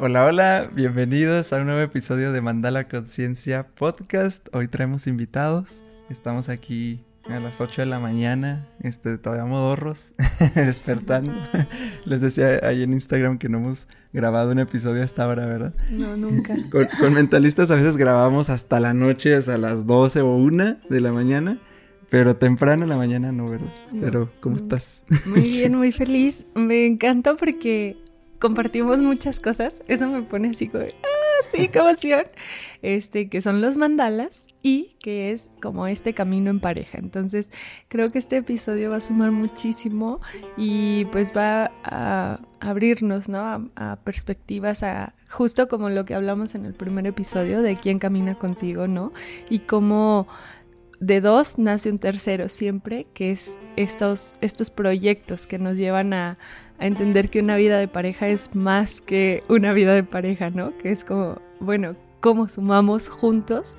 Hola, hola, bienvenidos a un nuevo episodio de Mandala Conciencia Podcast. Hoy traemos invitados. Estamos aquí a las 8 de la mañana, este, todavía modorros, despertando. Les decía ahí en Instagram que no hemos grabado un episodio hasta ahora, ¿verdad? No, nunca. Con, mentalistas a veces grabamos hasta la noche, hasta las 12 o 1 de la mañana. Pero temprano en la mañana no, ¿verdad? Pero, ¿cómo estás? Muy bien, muy feliz. Me encanta porque compartimos muchas cosas. Eso me pone así como, ¡ah, sí, qué emoción! Este, que son los mandalas y que es como este camino en pareja. Entonces, creo que este episodio va a sumar muchísimo y pues va a abrirnos, ¿no? A, a perspectivas, a justo como lo que hablamos en el primer episodio de quién camina contigo, ¿no? Y cómo de dos nace un tercero siempre, que es estos, estos proyectos que nos llevan a, entender que una vida de pareja es más que una vida de pareja, ¿no? Que es como, bueno, cómo sumamos juntos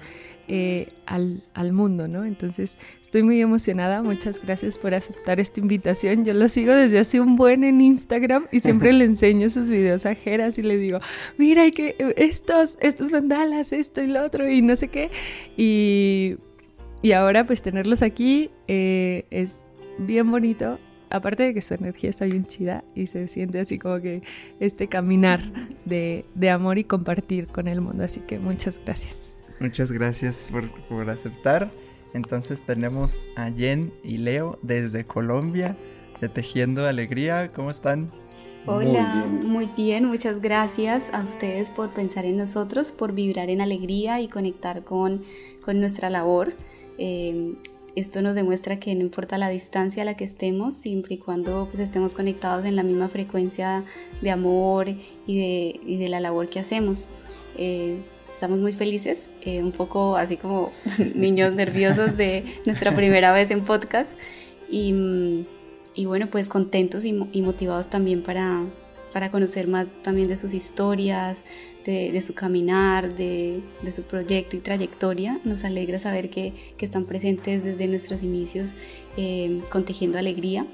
eh, al, al, mundo, ¿no? Entonces, estoy muy emocionada. Muchas gracias por aceptar esta invitación. Yo lo sigo desde hace un buen en Instagram y siempre le enseño sus videos a Jeras y le digo, mira, hay que estos, estos mandalas, esto y lo otro y no sé qué. Y y ahora pues tenerlos aquí eh, es bien bonito. Aparte de que su energía está bien chida y se siente así como que este caminar de, amor y compartir con el mundo. Así que muchas gracias. Muchas gracias por, por aceptar. Entonces tenemos a Jen y Leo desde Colombia de Tejiendo Alegría. ¿Cómo están? Hola, muy bien. muchas gracias a ustedes por pensar en nosotros, por vibrar en alegría y conectar con, con nuestra labor. Em, esto nos demuestra que no importa la distancia a la que estemos, siempre y cuando pues, estemos conectados en la misma frecuencia de amor y de, y de la labor que hacemos. Eh, estamos muy felices, eh, un poco así como niños nerviosos de nuestra primera vez en podcast y, y bueno, pues contentos y, y motivados también para, para conocer más también de sus historias, de, su caminar, de, su proyecto y trayectoria. Nos alegra saber que, están presentes desde nuestros inicios eh, Alegría.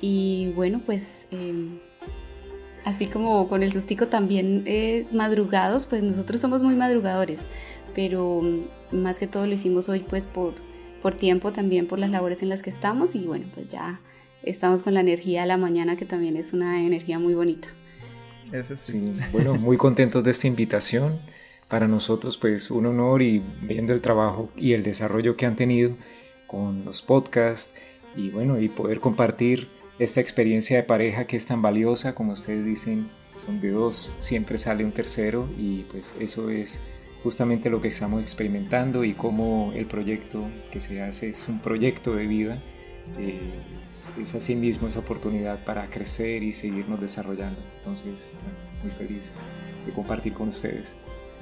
Y bueno, pues em, así como con el sustico también eh, madrugados, pues nosotros somos muy madrugadores, pero mm, más que todo lo hicimos hoy pues por tiempo también, por las labores en las que estamos y bueno, pues ya estamos con la energía de la mañana que también es una energía muy bonita. Sí. bueno, muy contentos de esta invitación. Para nosotros, pues, un honor y viendo el trabajo y el desarrollo que han tenido con los podcasts y bueno, y poder compartir esta experiencia de pareja que es tan valiosa, como ustedes dicen, son de dos, siempre sale un tercero y pues eso es justamente lo que estamos experimentando y cómo el proyecto que se hace es un proyecto de vida. Eh, es así mismo esa oportunidad para crecer y seguirnos desarrollando. Entonces, muy feliz de compartir con ustedes.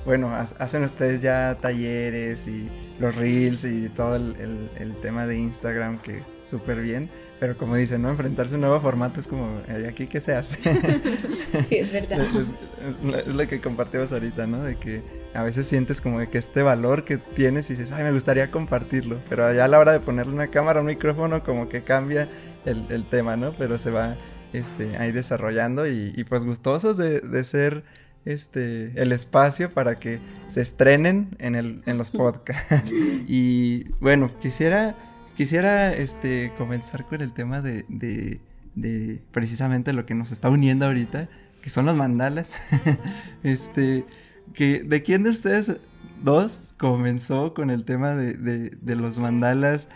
Bueno, hacen ustedes ya talleres y los reels y todo el, el, tema de Instagram que súper bien, pero como dicen, ¿no? Enfrentarse a un nuevo formato es como, ¿y aquí qué se hace? sí, es verdad. Es, es, lo que compartimos ahorita, ¿no? De que a veces sientes como de que este valor que tienes y dices, ay, me gustaría compartirlo, pero allá a la hora de ponerle una cámara, un micrófono, como que cambia el, tema, ¿no? Pero se va este, ahí desarrollando y, pues gustosos de, ser este, el espacio para que se estrenen en, el, en los podcasts. y bueno, quisiera, quisiera este, comenzar con el tema de, de, de precisamente lo que nos está uniendo ahorita, que son los mandalas. este que ¿de quién de ustedes dos comenzó con el tema de, los mandalas?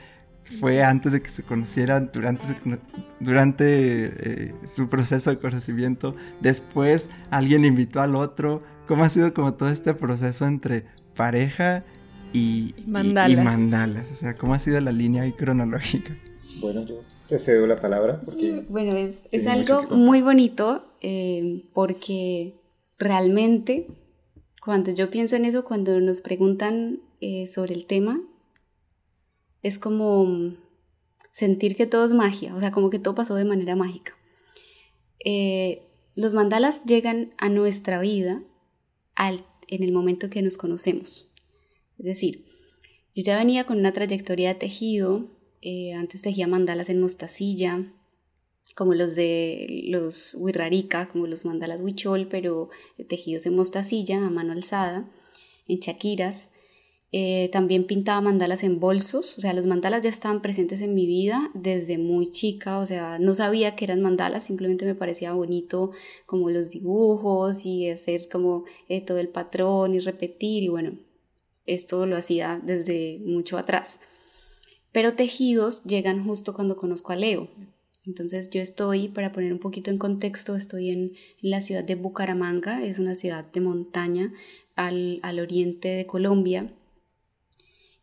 ¿Fue antes de que se conocieran, durante, durante eh, su proceso de conocimiento? ¿Después alguien invitó al otro? ¿Cómo ha sido como todo este proceso entre pareja y mandalas? O sea, ¿cómo ha sido la línea ahí cronológica? Bueno, yo te cedo la palabra. sí, bueno, es, algo muy bonito eh, porque realmente cuando yo pienso en eso, cuando nos preguntan eh, sobre el tema, es como sentir que todo es magia, o sea, como que todo pasó de manera mágica. Eh, los mandalas llegan a nuestra vida en el momento que nos conocemos. Es decir, yo ya venía con una trayectoria de tejido, eh, antes tejía mandalas en mostacilla, como los de los Wirrarica, como los mandalas Huichol, pero tejidos en mostacilla a mano alzada, en chaquiras. Eh, también pintaba mandalas en bolsos, o sea, los mandalas ya estaban presentes en mi vida desde muy chica, o sea, no sabía que eran mandalas, simplemente me parecía bonito como los dibujos y hacer como eh, todo el patrón y repetir y bueno, esto lo hacía desde mucho atrás. Pero tejidos llegan justo cuando conozco a Leo. Entonces yo estoy, para poner un poquito en contexto, estoy en la ciudad de Bucaramanga, es una ciudad de montaña al, al oriente de Colombia.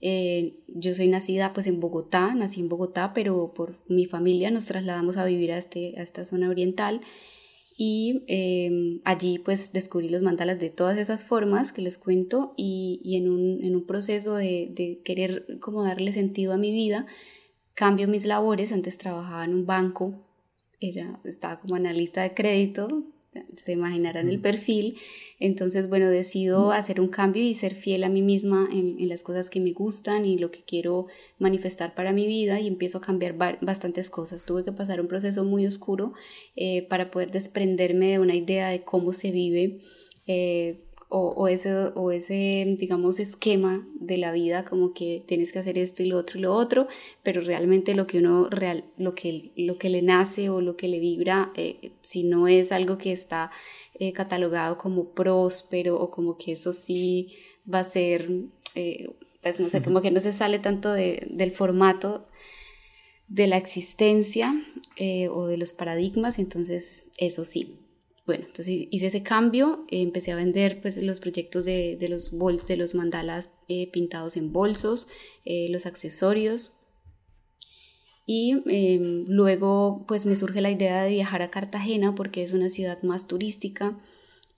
Eh, yo soy nacida pues en Bogotá, nací en Bogotá, pero por mi familia nos trasladamos a vivir a, este, a esta zona oriental. Y em, allí pues descubrí los mandalas de todas esas formas que les cuento y, en, un, en, un, proceso de, de, querer como darle sentido a mi vida, cambio mis labores, antes trabajaba en un banco, era, estaba como analista de crédito, se imaginarán el perfil. Entonces, bueno, decido hacer un cambio y ser fiel a mí misma en, las cosas que me gustan y lo que quiero manifestar para mi vida y empiezo a cambiar bastantes cosas. Tuve que pasar un proceso muy oscuro eh, para poder desprenderme de una idea de cómo se vive. Eh, o, ese, o ese, digamos, esquema de la vida, como que tienes que hacer esto y lo otro y lo otro, pero realmente lo que uno, real, lo, que, lo que le nace o lo que le vibra, eh, si no es algo que está eh, catalogado como próspero o como que eso sí va a ser, eh, pues no sé, como que no se sale tanto de, del formato de la existencia o de los paradigmas, entonces eso sí, bueno, entonces hice ese cambio, eh, empecé a vender pues, los proyectos de, de los, de los mandalas eh, pintados en bolsos, eh, los accesorios. Y em, luego pues me surge la idea de viajar a Cartagena porque es una ciudad más turística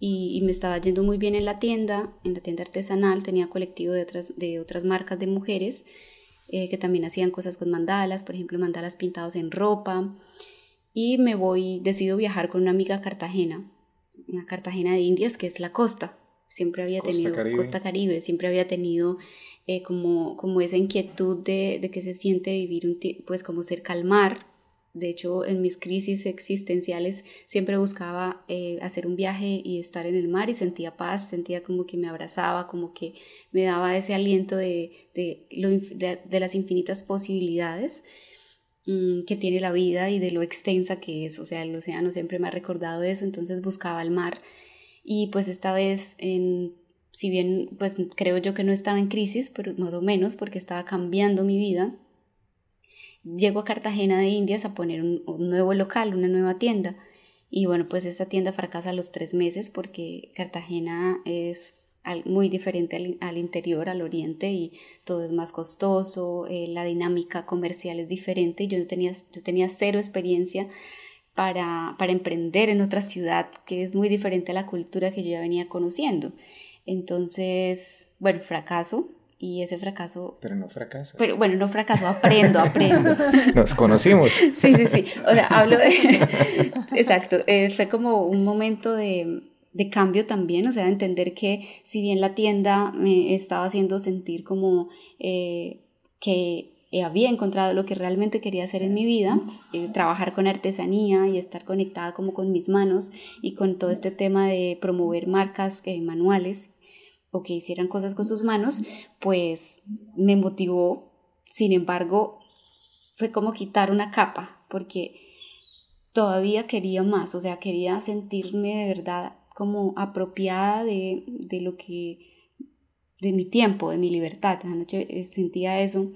y, y, me estaba yendo muy bien en la tienda, en la tienda artesanal, tenía colectivo de otras, de otras marcas de mujeres que también hacían cosas con mandalas, por ejemplo mandalas pintados en ropa y me voy, decido viajar con una amiga a Cartagena, a Cartagena de Indias, que es la costa. Siempre había tenido Costa Caribe, siempre había tenido eh, como, como esa inquietud de, de, que se siente vivir un pues como cerca al mar. De hecho, en mis crisis existenciales siempre buscaba eh, hacer un viaje y estar en el mar y sentía paz, sentía como que me abrazaba, como que me daba ese aliento de, de, de, de las infinitas posibilidades. Mm, que tiene la vida y de lo extensa que es. O sea, el océano siempre me ha recordado eso, entonces buscaba el mar. Y pues esta vez, en, si bien pues creo yo que no estaba en crisis, pero más o menos porque estaba cambiando mi vida, llego a Cartagena de Indias a poner un, un nuevo local, una nueva tienda. Y bueno, pues esta tienda fracasa a los tres meses porque Cartagena es muy diferente al, interior, al oriente, y todo es más costoso, eh, la dinámica comercial es diferente, yo tenía, yo tenía cero experiencia para, para emprender en otra ciudad, que es muy diferente a la cultura que yo ya venía conociendo. Entonces, bueno, fracaso, y ese fracaso... Pero no fracaso. Pero bueno, no fracaso, aprendo, aprendo. Nos conocimos. Sí, sí, sí. O sea, hablo de... Exacto, eh, fue como un momento de, de cambio también, o sea, entender que si bien la tienda me estaba haciendo sentir como eh, que había encontrado lo que realmente quería hacer en mi vida, eh, trabajar con artesanía y estar conectada como con mis manos y con todo este tema de promover marcas eh, manuales o que hicieran cosas con sus manos, pues me motivó, sin embargo, fue como quitar una capa, porque todavía quería más, o sea, quería sentirme de verdad como apropiada de, de lo que, de mi tiempo, de mi libertad. Anoche eh, sentía eso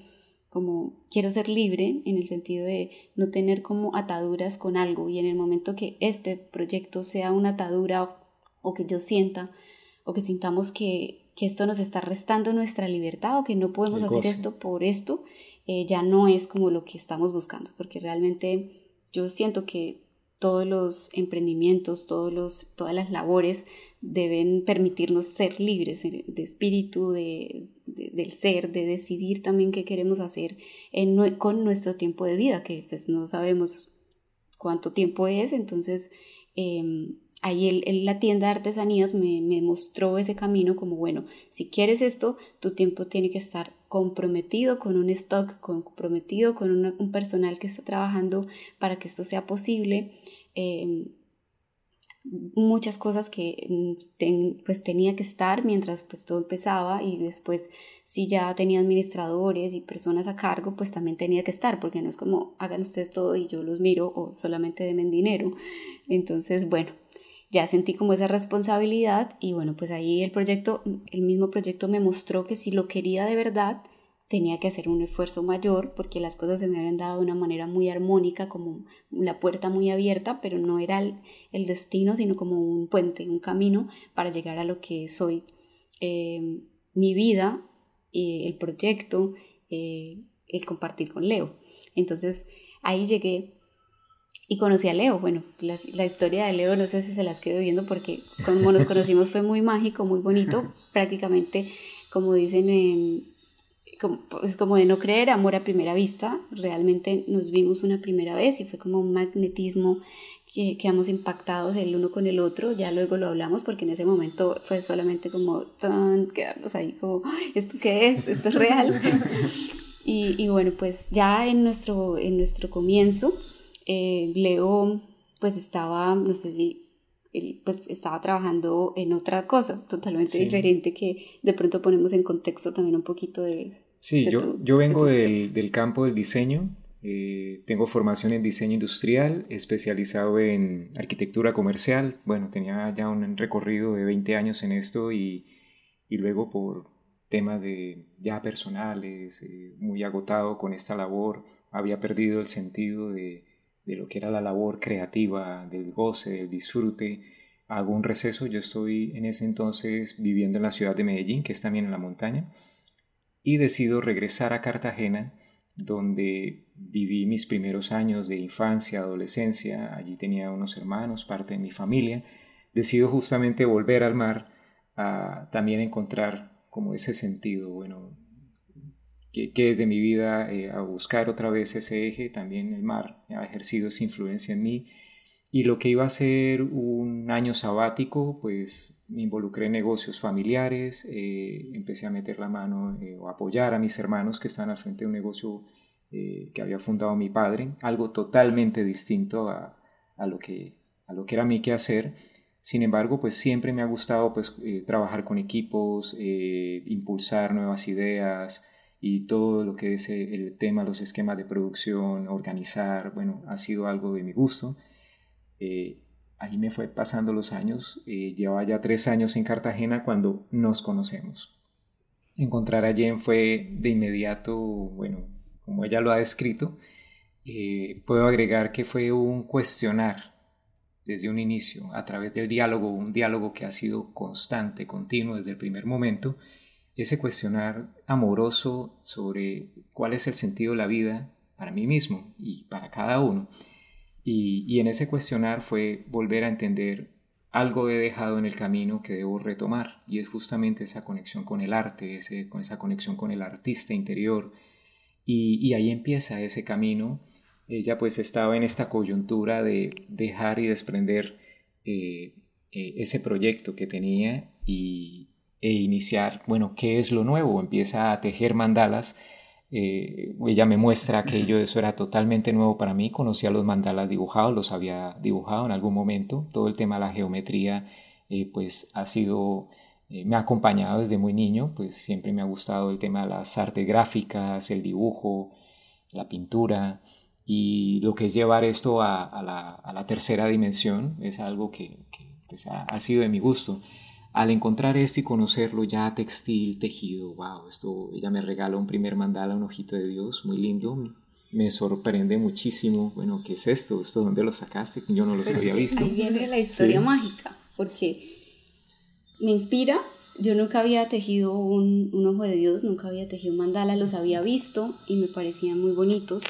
como quiero ser libre en el sentido de no tener como ataduras con algo y en el momento que este proyecto sea una atadura o, que yo sienta o que sintamos que, que, esto nos está restando nuestra libertad o que no podemos hacer esto por esto, eh, ya no es como lo que estamos buscando, porque realmente yo siento que todos los emprendimientos, todos los, todas las labores deben permitirnos ser libres de espíritu, de, del ser, de decidir también qué queremos hacer en, con nuestro tiempo de vida, que pues no sabemos cuánto tiempo es, entonces em, ahí la tienda de artesanías me, mostró ese camino como, bueno, si quieres esto, tu tiempo tiene que estar comprometido con un stock, comprometido con un personal que está trabajando para que esto sea posible. Em, muchas cosas que mm, pues tenía que estar mientras pues todo empezaba y después si ya tenía administradores y personas a cargo pues también tenía que estar porque no es como hagan ustedes todo y yo los miro o solamente denme dinero entonces bueno ya sentí como esa responsabilidad y bueno pues ahí el proyecto el mismo proyecto me mostró que si lo quería de verdad tenía que hacer un esfuerzo mayor porque las cosas se me habían dado de una manera muy armónica, como la puerta muy abierta, pero no era el, destino, sino como un puente, un camino para llegar a lo que soy. Eh, mi vida, eh, el proyecto, eh, el compartir con Leo. Entonces ahí llegué y conocí a Leo. Bueno, la, la, historia de Leo no sé si se las quedo viendo porque como nos conocimos fue muy mágico, muy bonito, prácticamente como dicen en como, pues como de no creer, amor a primera vista. Realmente nos vimos una primera vez y fue como un magnetismo que quedamos impactados el uno con el otro. Ya luego lo hablamos porque en ese momento fue solamente como tan quedarnos ahí como, ¿esto qué es? ¿Esto es real? y, y, bueno, pues ya en nuestro, en nuestro comienzo, eh, Leo pues estaba, no sé si pues estaba trabajando en otra cosa totalmente diferente que de pronto ponemos en contexto también un poquito de, Sí, yo, yo vengo del, del, campo del diseño. Eh, tengo formación en diseño industrial, especializado en arquitectura comercial. Bueno, tenía ya un recorrido de 20 años en esto y, y luego por temas de ya personales, eh, muy agotado con esta labor, había perdido el sentido de, de lo que era la labor creativa, del goce, del disfrute. Hago un receso, yo estoy en ese entonces viviendo en la ciudad de Medellín, que es también en la montaña y decido regresar a Cartagena, donde viví mis primeros años de infancia, adolescencia, allí tenía unos hermanos, parte de mi familia, decido justamente volver al mar a también encontrar como ese sentido, bueno, que, es de mi vida, eh, a buscar otra vez ese eje, también el mar ha ejercido esa influencia en mí, y lo que iba a ser un año sabático, pues me involucré en negocios familiares, eh, empecé a meter la mano eh, o apoyar a mis hermanos que están al frente de un negocio eh, que había fundado mi padre, algo totalmente distinto a, a, lo, que, a lo que era mi hacer. Sin embargo, pues siempre me ha gustado pues, trabajar con equipos, impulsar nuevas ideas y todo lo que es el tema, los esquemas de producción, organizar, bueno, ha sido algo de mi gusto ahí me fue pasando los años. Eh, llevaba ya tres años en Cartagena cuando nos conocemos. Encontrar a Jen fue de inmediato, bueno, como ella lo ha descrito, eh, puedo agregar que fue un cuestionar desde un inicio, a través del diálogo, un diálogo que ha sido constante, continuo desde el primer momento, ese cuestionar amoroso sobre cuál es el sentido de la vida para mí mismo y para cada uno y, en ese cuestionar fue volver a entender algo he dejado en el camino que debo retomar y es justamente esa conexión con el arte, ese, con esa conexión con el artista interior y, ahí empieza ese camino. Ella pues estaba en esta coyuntura de dejar y desprender eh, eh, ese proyecto que tenía y, e iniciar, bueno, ¿qué es lo nuevo? Empieza a tejer mandalas eh, ella me muestra que ello, eso era totalmente nuevo para mí. Conocía los mandalas dibujados, los había dibujado en algún momento. Todo el tema de la geometría, eh, pues ha sido, eh, me ha acompañado desde muy niño, pues siempre me ha gustado el tema de las artes gráficas, el dibujo, la pintura. Y lo que es llevar esto a, la, tercera dimensión es algo que, pues, ha sido de mi gusto al encontrar esto y conocerlo ya textil, tejido, wow, esto, ella me regala un primer mandala, un ojito de Dios, muy lindo, me sorprende muchísimo, bueno, ¿qué es esto? ¿Esto dónde lo sacaste? Yo no lo había visto. Ahí viene la historia mágica, porque me inspira, yo nunca había tejido un, un, ojo de Dios, nunca había tejido un mandala, los había visto y me parecían muy bonitos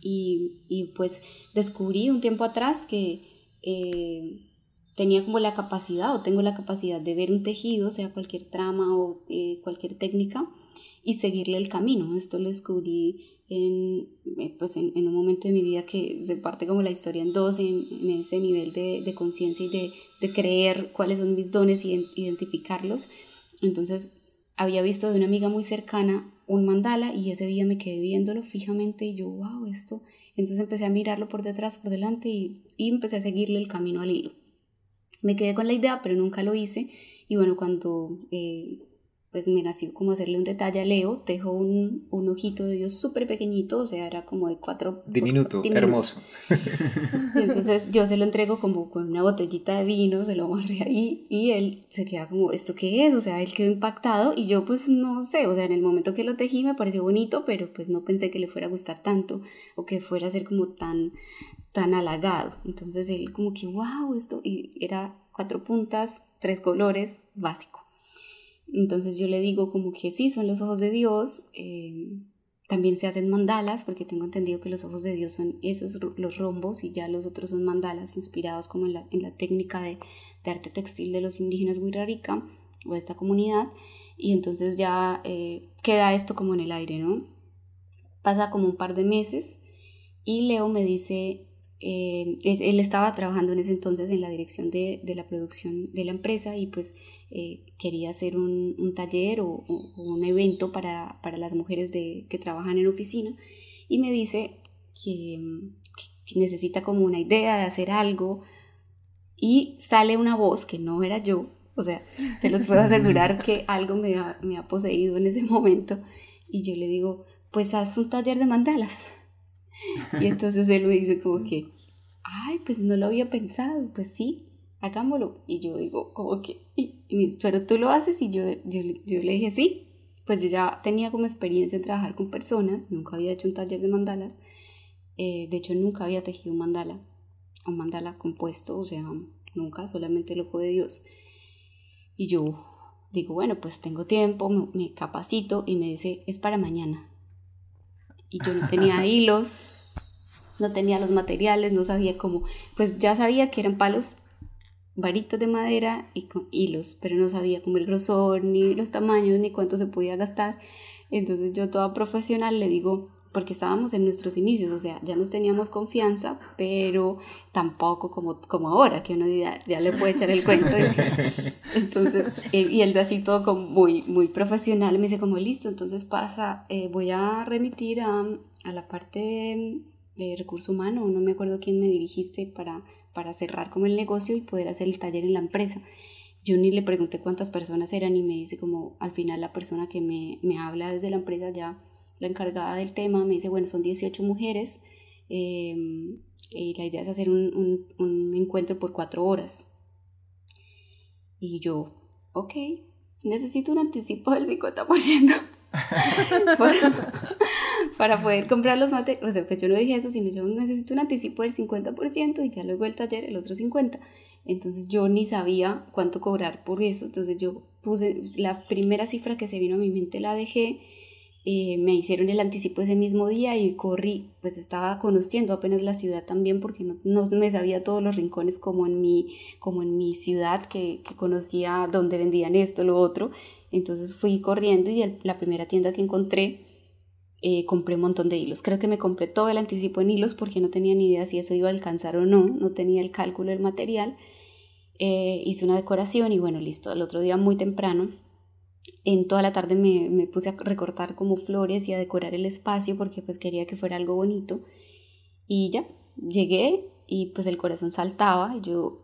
y, y pues descubrí un tiempo atrás que... Eh, tenía como la capacidad o tengo la capacidad de ver un tejido, sea cualquier trama o eh, cualquier técnica, y seguirle el camino. Esto lo descubrí en, eh, pues en, un momento de mi vida que se parte como la historia en dos, en, ese nivel de, de conciencia y de, de, creer cuáles son mis dones y identificarlos. Entonces había visto de una amiga muy cercana un mandala y ese día me quedé viéndolo fijamente y yo, wow, esto. Entonces empecé a mirarlo por detrás, por delante y, y empecé a seguirle el camino al hilo. Me quedé con la idea, pero nunca lo hice. Y bueno, cuando eh, pues me nació como hacerle un detalle a Leo, dejó un, un ojito de Dios súper pequeñito, o sea, era como de cuatro... Diminuto, hermoso. entonces yo se lo entrego como con una botellita de vino, se lo amarré ahí y él se queda como, ¿esto qué es? O sea, él quedó impactado y yo pues no sé, o sea, en el momento que lo tejí me pareció bonito, pero pues no pensé que le fuera a gustar tanto o que fuera a ser como tan, tan halagado. Entonces él como que, wow, esto, y era cuatro puntas, tres colores, básico. Entonces yo le digo como que sí, son los ojos de Dios. Eh, también se hacen mandalas, porque tengo entendido que los ojos de Dios son esos, los rombos, y ya los otros son mandalas inspirados como en la, técnica de, arte textil de los indígenas Huirarica o de esta comunidad. Y entonces ya eh, queda esto como en el aire, ¿no? Pasa como un par de meses y Leo me dice, eh, él estaba trabajando en ese entonces en la dirección de, de la producción de la empresa y pues eh, quería hacer un, un taller o, un evento para, para las mujeres de, que trabajan en oficina y me dice que, que, necesita como una idea de hacer algo y sale una voz que no era yo, o sea, te los puedo asegurar que algo me ha, me ha poseído en ese momento y yo le digo, pues haz un taller de mandalas. Y entonces él me dice como que, ay, pues no lo había pensado, pues sí, hagámoslo. Y yo digo, como que, y, pero tú lo haces y yo, yo, yo, le dije, sí, pues yo ya tenía como experiencia en trabajar con personas, nunca había hecho un taller de mandalas, eh, de hecho nunca había tejido un mandala, un mandala compuesto, o sea, nunca, solamente el ojo de Dios. Y yo digo, bueno, pues tengo tiempo, me, me capacito y me dice, es para mañana. Y yo no tenía hilos, no tenía los materiales, no sabía cómo, pues ya sabía que eran palos varitas de madera y con hilos, pero no sabía como el grosor, ni los tamaños, ni cuánto se podía gastar. Entonces yo toda profesional le digo, porque estábamos en nuestros inicios, o sea, ya nos teníamos confianza, pero tampoco como, como ahora, que uno ya, ya le puede echar el cuento. entonces, y él de así todo como muy, muy profesional, me dice como, listo, entonces pasa, eh, voy a remitir a, a la parte de recurso humano, no me acuerdo quién me dirigiste para para cerrar como el negocio y poder hacer el taller en la empresa. Yo ni le pregunté cuántas personas eran y me dice como al final la persona que me, me habla desde la empresa ya, la encargada del tema, me dice, bueno, son 18 mujeres em, y la idea es hacer un, un, encuentro por cuatro horas. Y yo, ok, necesito un anticipo del 50%. para, poder comprar los materiales. O sea, pues yo no dije eso, sino yo necesito un anticipo del 50% y ya luego el taller el otro 50%. Entonces yo ni sabía cuánto cobrar por eso. Entonces yo puse la primera cifra que se vino a mi mente, la dejé. Eh, me hicieron el anticipo ese mismo día y corrí, pues estaba conociendo apenas la ciudad también porque no, no me sabía todos los rincones como en mi, como en mi ciudad que, que conocía dónde vendían esto, lo otro entonces fui corriendo y la primera tienda que encontré eh, compré un montón de hilos. Creo que me compré todo el anticipo en hilos porque no tenía ni idea si eso iba a alcanzar o no, no tenía el cálculo del material. Eh, hice una decoración y bueno, listo. El otro día muy temprano, en toda la tarde me, me, puse a recortar como flores y a decorar el espacio porque pues quería que fuera algo bonito. Y ya, llegué y pues el corazón saltaba. Yo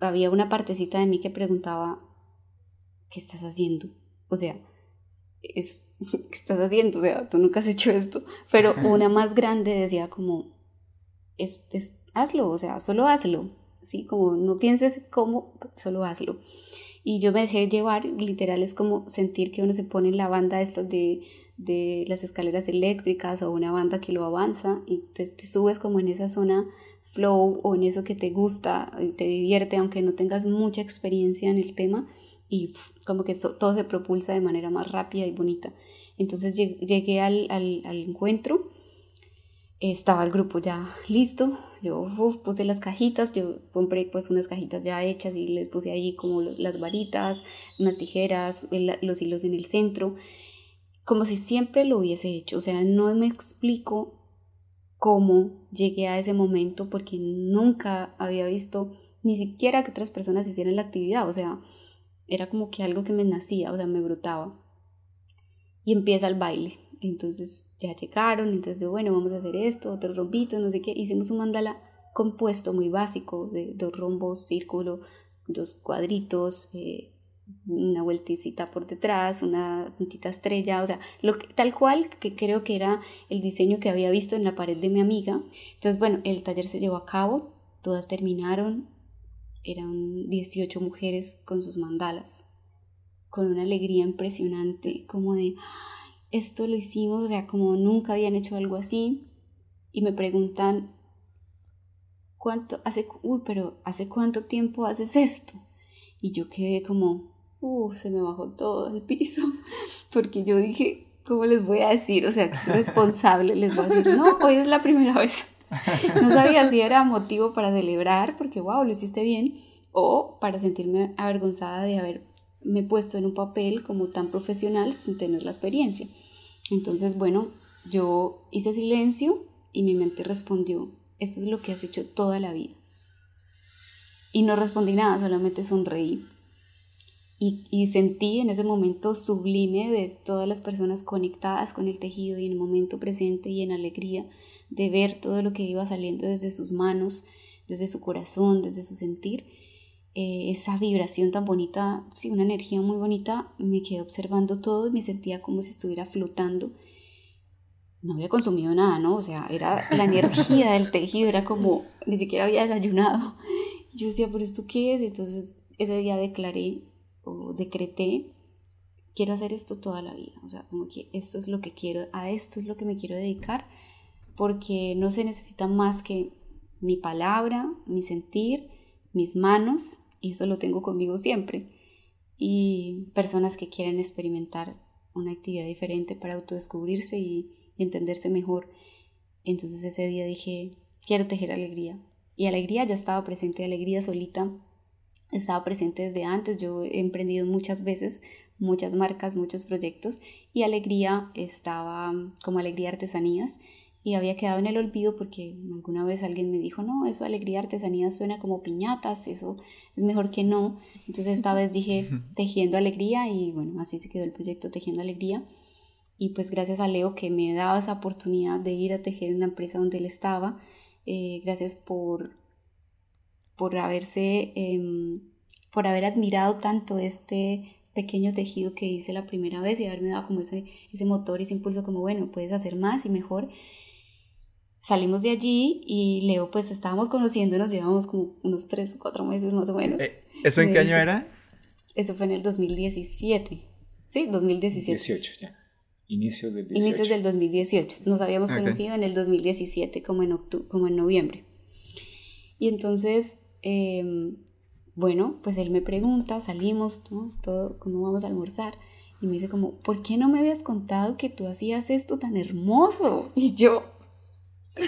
había una partecita de mí que preguntaba, ¿qué estás haciendo? O sea, es, ¿qué estás haciendo? O sea, tú nunca has hecho esto. Pero una más grande decía como, es, hazlo, o sea, solo hazlo. ¿sí? Como no pienses cómo, solo hazlo. Y yo me dejé llevar, literal, es como sentir que uno se pone en la banda estas de, de las escaleras eléctricas o una banda que lo avanza y entonces te subes como en esa zona flow o en eso que te gusta, te divierte, aunque no tengas mucha experiencia en el tema y como que todo se propulsa de manera más rápida y bonita. Entonces llegué al, al, al encuentro, estaba el grupo ya listo, yo puse las cajitas, yo compré pues unas cajitas ya hechas y les puse ahí como las varitas, unas tijeras, los hilos en el centro, como si siempre lo hubiese hecho, o sea, no me explico cómo llegué a ese momento porque nunca había visto ni siquiera que otras personas hicieran la actividad, o sea, era como que algo que me nacía, o sea, me brotaba. Y empieza el baile. Entonces ya llegaron, entonces bueno, vamos a hacer esto, otro rombito, no sé qué. Hicimos un mandala compuesto muy básico de dos rombos, círculo, dos cuadritos, eh, una vueltecita por detrás, una puntita estrella, o sea, lo tal cual que creo que era el diseño que había visto en la pared de mi amiga. Entonces, bueno, el taller se llevó a cabo, todas terminaron, eran 18 mujeres con sus mandalas, con una alegría impresionante, como de, esto lo hicimos, o sea, como nunca habían hecho algo así, y me preguntan, ¿cuánto, hace, uy, pero ¿hace cuánto tiempo haces esto? Y yo quedé como, uh, se me bajó todo el piso, porque yo dije, ¿cómo les voy a decir? O sea, ¿qué responsable les voy a decir? No, hoy es la primera vez. No sabía si era motivo para celebrar, porque wow, lo hiciste bien, o para sentirme avergonzada de haberme puesto en un papel como tan profesional sin tener la experiencia. Entonces, bueno, yo hice silencio y mi mente respondió, esto es lo que has hecho toda la vida. Y no respondí nada, solamente sonreí. Y, sentí en ese momento sublime de todas las personas conectadas con el tejido y en el momento presente y en alegría de ver todo lo que iba saliendo desde sus manos, desde su corazón, desde su sentir, eh, esa vibración tan bonita, sí, una energía muy bonita, me quedé observando todo y me sentía como si estuviera flotando. No había consumido nada, ¿no? O sea, era la energía del tejido, era como, ni siquiera había desayunado. Yo decía, ¿pero esto qué es? Entonces ese día declaré o decreté, quiero hacer esto toda la vida. O sea, como que esto es lo que quiero, a esto es lo que me quiero dedicar porque no se necesita más que mi palabra, mi sentir, mis manos, y eso lo tengo conmigo siempre, y personas que quieren experimentar una actividad diferente para autodescubrirse y, entenderse mejor. Entonces ese día dije, quiero tejer alegría. Y alegría ya estaba presente, alegría solita estaba presente desde antes. Yo he emprendido muchas veces, muchas marcas, muchos proyectos y alegría estaba como alegría artesanías y había quedado en el olvido porque alguna vez alguien me dijo, no, eso alegría artesanía suena como piñatas, eso es mejor que no. Entonces esta vez dije tejiendo alegría y bueno, así se quedó el proyecto tejiendo alegría. Y pues gracias a Leo que me daba esa oportunidad de ir a tejer en la empresa donde él estaba, eh, gracias por, por haberse, em, por haber admirado tanto este pequeño tejido que hice la primera vez y haberme dado como ese, ese motor, ese impulso como, bueno, puedes hacer más y mejor. Salimos de allí y Leo, pues estábamos conociéndonos, llevamos como unos tres o cuatro meses más o menos. Eh, ¿Eso en qué año era? Eso fue en el 2017. Sí, 2017. 18 ya. Inicios del 18. Inicios del 2018. Nos habíamos conocido en el 2017, como en, como en noviembre. Y entonces, em, bueno, pues él me pregunta, salimos, ¿no? Todo, ¿cómo vamos a almorzar? Y me dice como, ¿por qué no me habías contado que tú hacías esto tan hermoso? Y yo,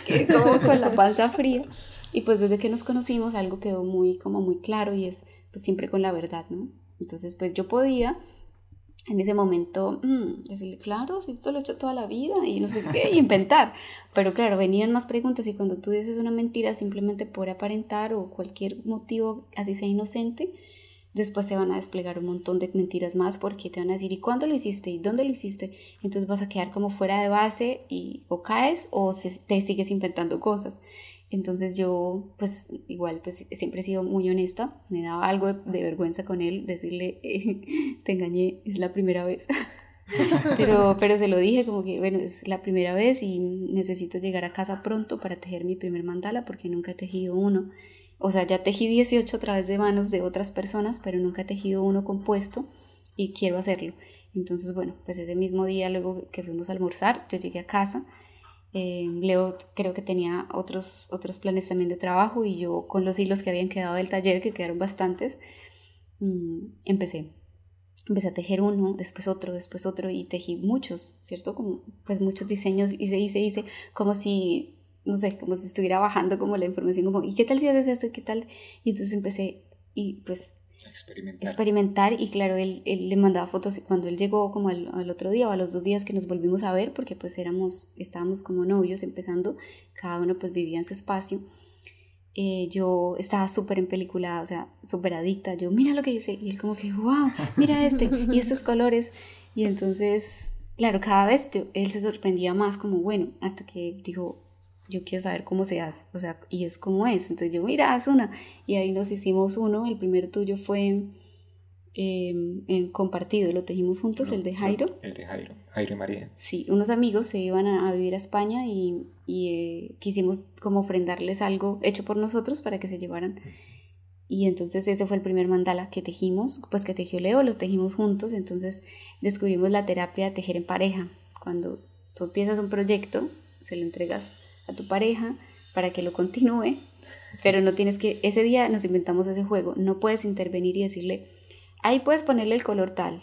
quedé como con la panza fría. Y pues desde que nos conocimos algo quedó muy, como muy claro y es pues siempre con la verdad, ¿no? Entonces pues yo podía en ese momento mm, decirle, claro, si esto lo he hecho toda la vida y no sé qué, y inventar. Pero claro, venían más preguntas y cuando tú dices una mentira simplemente por aparentar o cualquier motivo así sea inocente, después se van a desplegar un montón de mentiras más porque te van a decir, ¿y cuándo lo hiciste? ¿Y dónde lo hiciste? Entonces vas a quedar como fuera de base y o caes o te sigues inventando cosas. Entonces yo, pues igual, pues siempre he sido muy honesta, me daba algo de, vergüenza con él, decirle, te engañé, es la primera vez. pero, pero se lo dije como que, bueno, es la primera vez y necesito llegar a casa pronto para tejer mi primer mandala porque nunca he tejido uno. O sea, ya tejí 18 a través de manos de otras personas, pero nunca he tejido uno compuesto y quiero hacerlo. Entonces, bueno, pues ese mismo día, luego que fuimos a almorzar, yo llegué a casa. Eh, Leo creo que tenía otros, otros planes también de trabajo y yo con los hilos que habían quedado del taller, que quedaron bastantes, mm, empecé. Empecé a tejer uno, después otro, después otro y tejí muchos, ¿cierto? Como pues muchos diseños, hice, hice, hice, como si no sé, como si estuviera bajando como la información, como, ¿y qué tal si haces esto? ¿Qué tal? Y entonces empecé, y pues experimentar. experimentar y claro, él, él, le mandaba fotos cuando él llegó como al, al, otro día o a los dos días que nos volvimos a ver, porque pues éramos, estábamos como novios empezando, cada uno pues vivía en su espacio. Eh, yo estaba súper en película, o sea, súper adicta, yo mira lo que hice y él como que, wow, mira este y estos colores y entonces, claro, cada vez yo, él se sorprendía más como, bueno, hasta que dijo, yo quiero saber cómo se hace, o sea, y es como es. Entonces yo, mira, haz una. Y ahí nos hicimos uno, el primero tuyo fue eh, en compartido, lo tejimos juntos, No, el de Jairo. El de Jairo, Jairo y María. Sí, unos amigos se iban a, a vivir a España y, y eh, quisimos como ofrendarles algo hecho por nosotros para que se llevaran. Y entonces ese fue el primer mandala que tejimos, pues que tejió Leo, lo tejimos juntos, entonces descubrimos la terapia de tejer en pareja. Cuando tú empiezas un proyecto, se lo entregas a tu pareja para que lo continúe, pero no tienes que, ese día nos inventamos ese juego, no puedes intervenir y decirle, ahí puedes ponerle el color tal.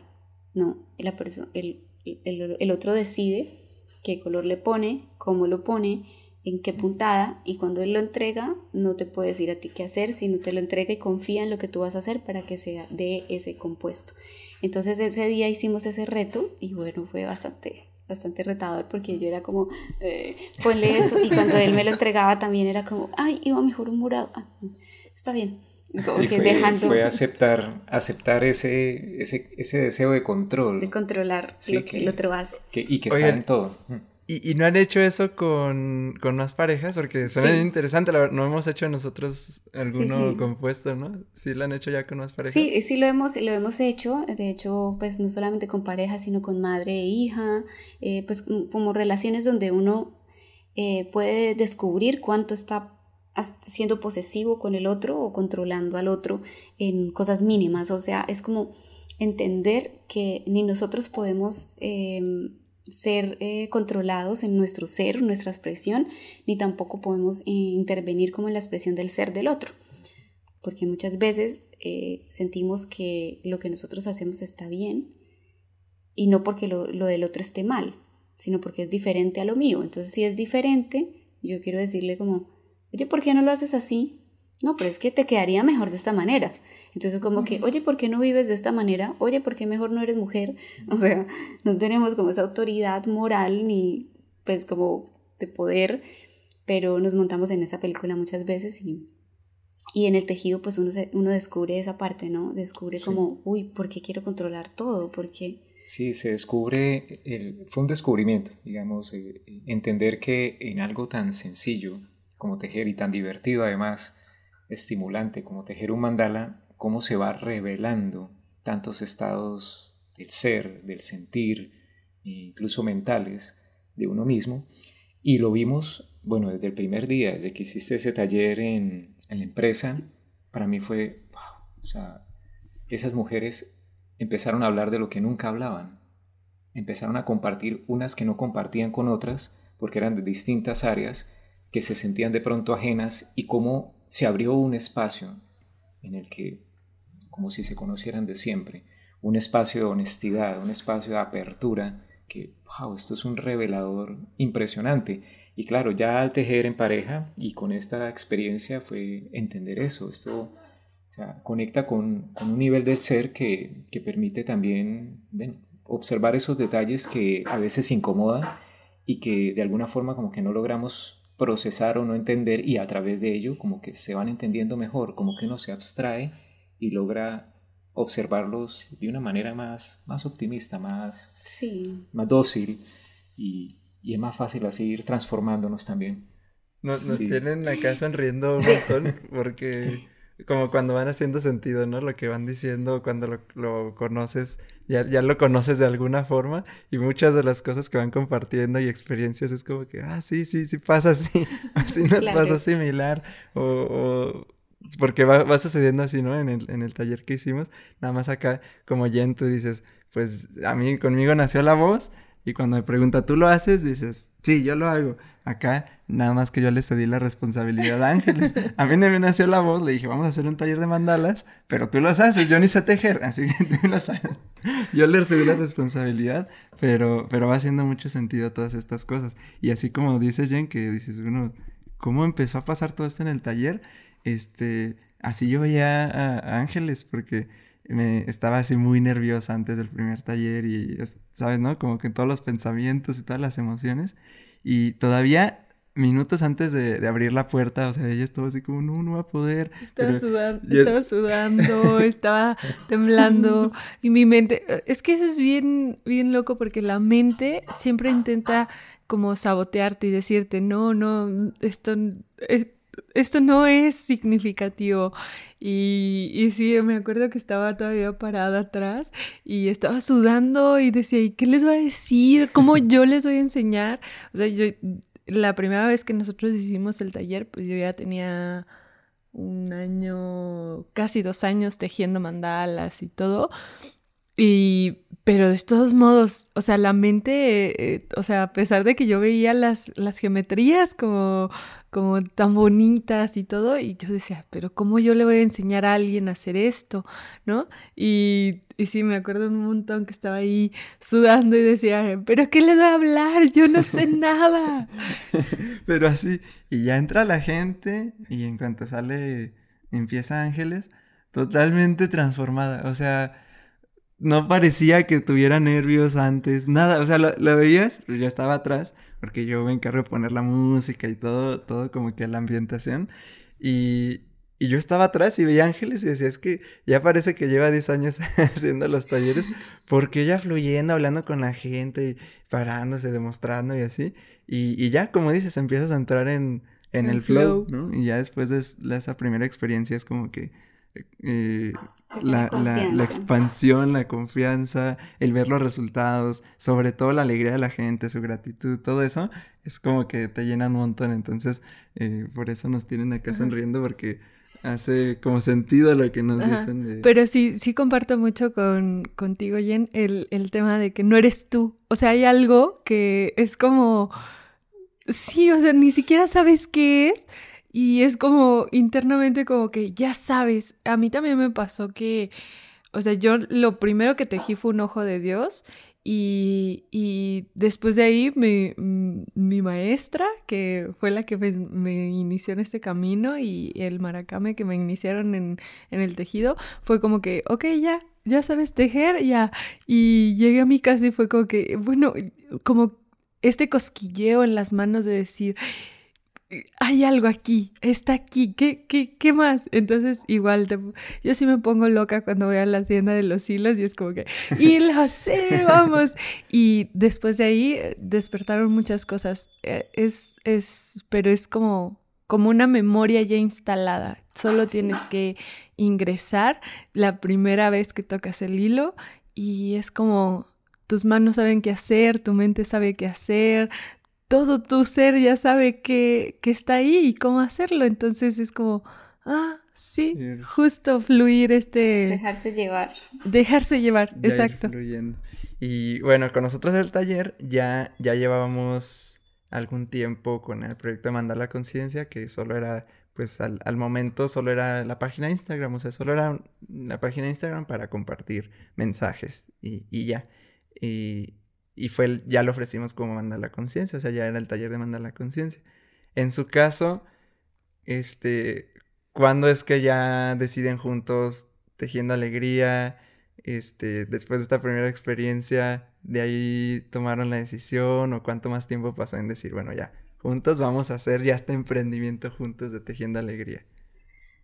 No, la el, el, el otro decide qué color le pone, cómo lo pone, en qué puntada y cuando él lo entrega no te puede decir a ti qué hacer, sino te lo entrega y confía en lo que tú vas a hacer para que sea de ese compuesto. Entonces ese día hicimos ese reto y bueno, fue bastante bastante retador porque yo era como, eh, ponle esto y cuando él me lo entregaba también era como, ay, iba mejor un morado, ah, está bien. Como Sí, que fue, dejando fue aceptar, aceptar ese, ese, ese deseo de control de controlar Sí, lo que, el otro hace. que- y que Oigan, está en todo. ¿Y, y no han hecho eso con, con más parejas? Porque suena Sí. interesante. La verdad, no hemos hecho nosotros alguno sí. compuesto, ¿no? Sí lo han hecho ya con más parejas. Sí, sí lo hemos, lo hemos hecho, de hecho, pues no solamente con pareja, sino con madre e hija, eh, pues como- relaciones donde uno eh, puede descubrir cuánto está siendo posesivo con el otro o controlando al otro en cosas mínimas, o sea, es como entender que ni nosotros podemos eh, ser eh, controlados en nuestro ser, nuestra expresión, ni tampoco podemos eh, intervenir como en la expresión del ser del otro porque muchas veces eh, sentimos que lo que nosotros hacemos está bien y no porque lo, lo del otro esté mal, sino porque es diferente a lo mío. Entonces, si es diferente, yo quiero decirle como, oye, ¿por qué no lo haces así? No, pero es que te quedaría mejor de esta manera. Entonces, como que, oye, ¿por qué no vives de esta manera? Oye, ¿por qué mejor no eres mujer? O sea, no tenemos como esa autoridad moral ni pues como de poder, pero nos montamos en esa película muchas veces y, y en el tejido pues uno, se- uno descubre esa parte, ¿no? Descubre Sí. como, uy, ¿por qué quiero controlar todo? ¿Por qué? Sí, se descubre, el, fue un descubrimiento, digamos, eh, entender que en algo tan sencillo como tejer y tan divertido además, estimulante como tejer un mandala, cómo se va revelando tantos estados del ser, del sentir, incluso mentales de uno mismo. Y lo vimos, bueno, desde el primer día, desde que hiciste ese taller en, en la empresa, para mí fue, wow, o sea, esas mujeres empezaron a hablar de lo que nunca hablaban. Empezaron a compartir unas que no compartían con otras porque eran de distintas áreas que se sentían de pronto ajenas y cómo se abrió un espacio en el que, como si se conocieran de siempre, un espacio de honestidad, un espacio de apertura, que, wow, esto es un revelador impresionante. Y claro, ya al tejer en pareja y con esta experiencia fue entender eso, esto conecta con, con un nivel del ser que, que permite también bueno, observar esos detalles que a veces incomodan y que de alguna forma como que no logramos procesar o no entender y a través de ello como que se van entendiendo mejor, como que uno se abstrae y logra observarlos de una manera más, más optimista, más, Sí, más dócil y, y es más fácil así ir transformándonos también. Nos, nos Sí. tienen acá sonriendo un montón porque como cuando van haciendo sentido, ¿no? Lo que van diciendo cuando lo, lo conoces, ya, ya lo conoces de alguna forma y muchas de las cosas que van compartiendo y experiencias es como que, ah, sí, sí, sí pasa así, así nos Claro. pasa similar o, o- porque va, va sucediendo así, ¿no? En el, en el taller que hicimos, nada más acá como Jen tú dices, pues a mí conmigo nació la voz Y cuando me pregunta, ¿tú lo haces? Dices, sí, yo lo hago. Acá, nada más que yo le cedí la responsabilidad a Ángeles. A mí me nació la voz, le dije, vamos a hacer un taller de mandalas, pero tú los haces, yo ni sé tejer, así que tú lo sabes. Yo le cedí la responsabilidad, pero, pero va haciendo mucho sentido todas estas cosas. Y así como dices, Jen, que dices, bueno, ¿cómo empezó a pasar todo esto en el taller? Este, así yo veía a Ángeles, porque me estaba así muy nerviosa antes del primer taller y, ¿sabes, no? Como que todos los pensamientos y todas las emociones. Y todavía minutos antes de, abrir la puerta, o sea, ella estaba así como, no, no va a poder. Estaba, sudando, estaba sudando, estaba temblando. Y mi mente, es que eso es bien, bien loco porque la mente siempre intenta como sabotearte y decirte, no, no, esto, esto no es significativo. Y, y sí, me acuerdo que estaba todavía parada atrás y estaba sudando y decía, ¿y qué les voy a decir? ¿Cómo yo les voy a enseñar? O sea, yo, la primera vez que nosotros hicimos el taller, pues yo ya tenía un año, casi dos años tejiendo mandalas y todo. Y, pero de todos modos, o sea, la mente, eh, o sea, a pesar de que yo veía las, las geometrías como como tan bonitas y todo, y yo decía, pero ¿cómo yo le voy a enseñar a alguien a hacer esto? ¿No? Y, y sí, me acuerdo un montón que estaba ahí sudando y decía, pero ¿qué le voy a hablar? Yo no sé nada. pero así, y ya entra la gente y en cuanto sale, empieza Ángeles, totalmente transformada, o sea no parecía que tuviera nervios antes, nada, o sea, lo, lo veías, pero ya estaba atrás, porque yo me encargo de poner la música y todo, todo como que la ambientación. Y, y yo estaba atrás y veía ángeles y decía, es que ya parece que lleva 10 años haciendo los talleres, porque ella fluyendo, hablando con la gente, y parándose, demostrando y así. Y, y ya, como dices, empiezas a entrar en, en el, flow, ¿no? Y ya después de esa primera experiencia es como que eh, la, la, expansión, la confianza, el ver los resultados, sobre todo la alegría de la gente, su gratitud, todo eso, es como que te llena un montón. Entonces, eh, por eso nos tienen acá sonriendo porque hace como sentido lo que nos dicen. Pero sí, sí comparto mucho con, contigo, Jen, el, el tema de que no eres tú. O sea, hay algo que es como... Sí, o sea, ni siquiera sabes qué es, y es como internamente como que ya sabes, a mí también me pasó que, o sea, yo lo primero que tejí fue un ojo de Dios y, y después de ahí mi, mi, maestra, que fue la que me, inició en este camino y el maracame que me iniciaron en, en el tejido, fue como que, ok, ya, ya sabes tejer, ya. Y llegué a mi casa y fue como que, bueno, como este cosquilleo en las manos de decir hay algo aquí, está aquí, ¿qué, qué, qué más? Entonces, igual, yo sí me pongo loca cuando voy a la tienda de los hilos y es como que, y lo sé, vamos. Y después de ahí eh, despertaron muchas cosas. Eh, es, es, pero es como, como una memoria ya instalada. Solo tienes que ingresar la primera vez que tocas el hilo y es como tus manos saben qué hacer, tu mente sabe qué hacer, todo tu ser ya sabe que, está ahí y cómo hacerlo. Entonces es como, ah, sí, justo fluir este... Dejarse llevar. Dejarse llevar, exacto. Y bueno, con nosotros el taller ya, ya llevábamos algún tiempo con el proyecto de Mandar la Conciencia, que solo era, pues al, momento solo era la página de Instagram, o sea, solo era la página de Instagram para compartir mensajes y, y ya. Y, y fue ya lo ofrecimos como mandar la conciencia, o sea, ya era el taller de mandar la conciencia. En su caso, este, ¿cuándo es que ya deciden juntos tejiendo alegría? Este, después de esta primera experiencia, de ahí tomaron la decisión o cuánto más tiempo pasó en decir, bueno, ya, juntos vamos a hacer ya este emprendimiento juntos de tejiendo alegría.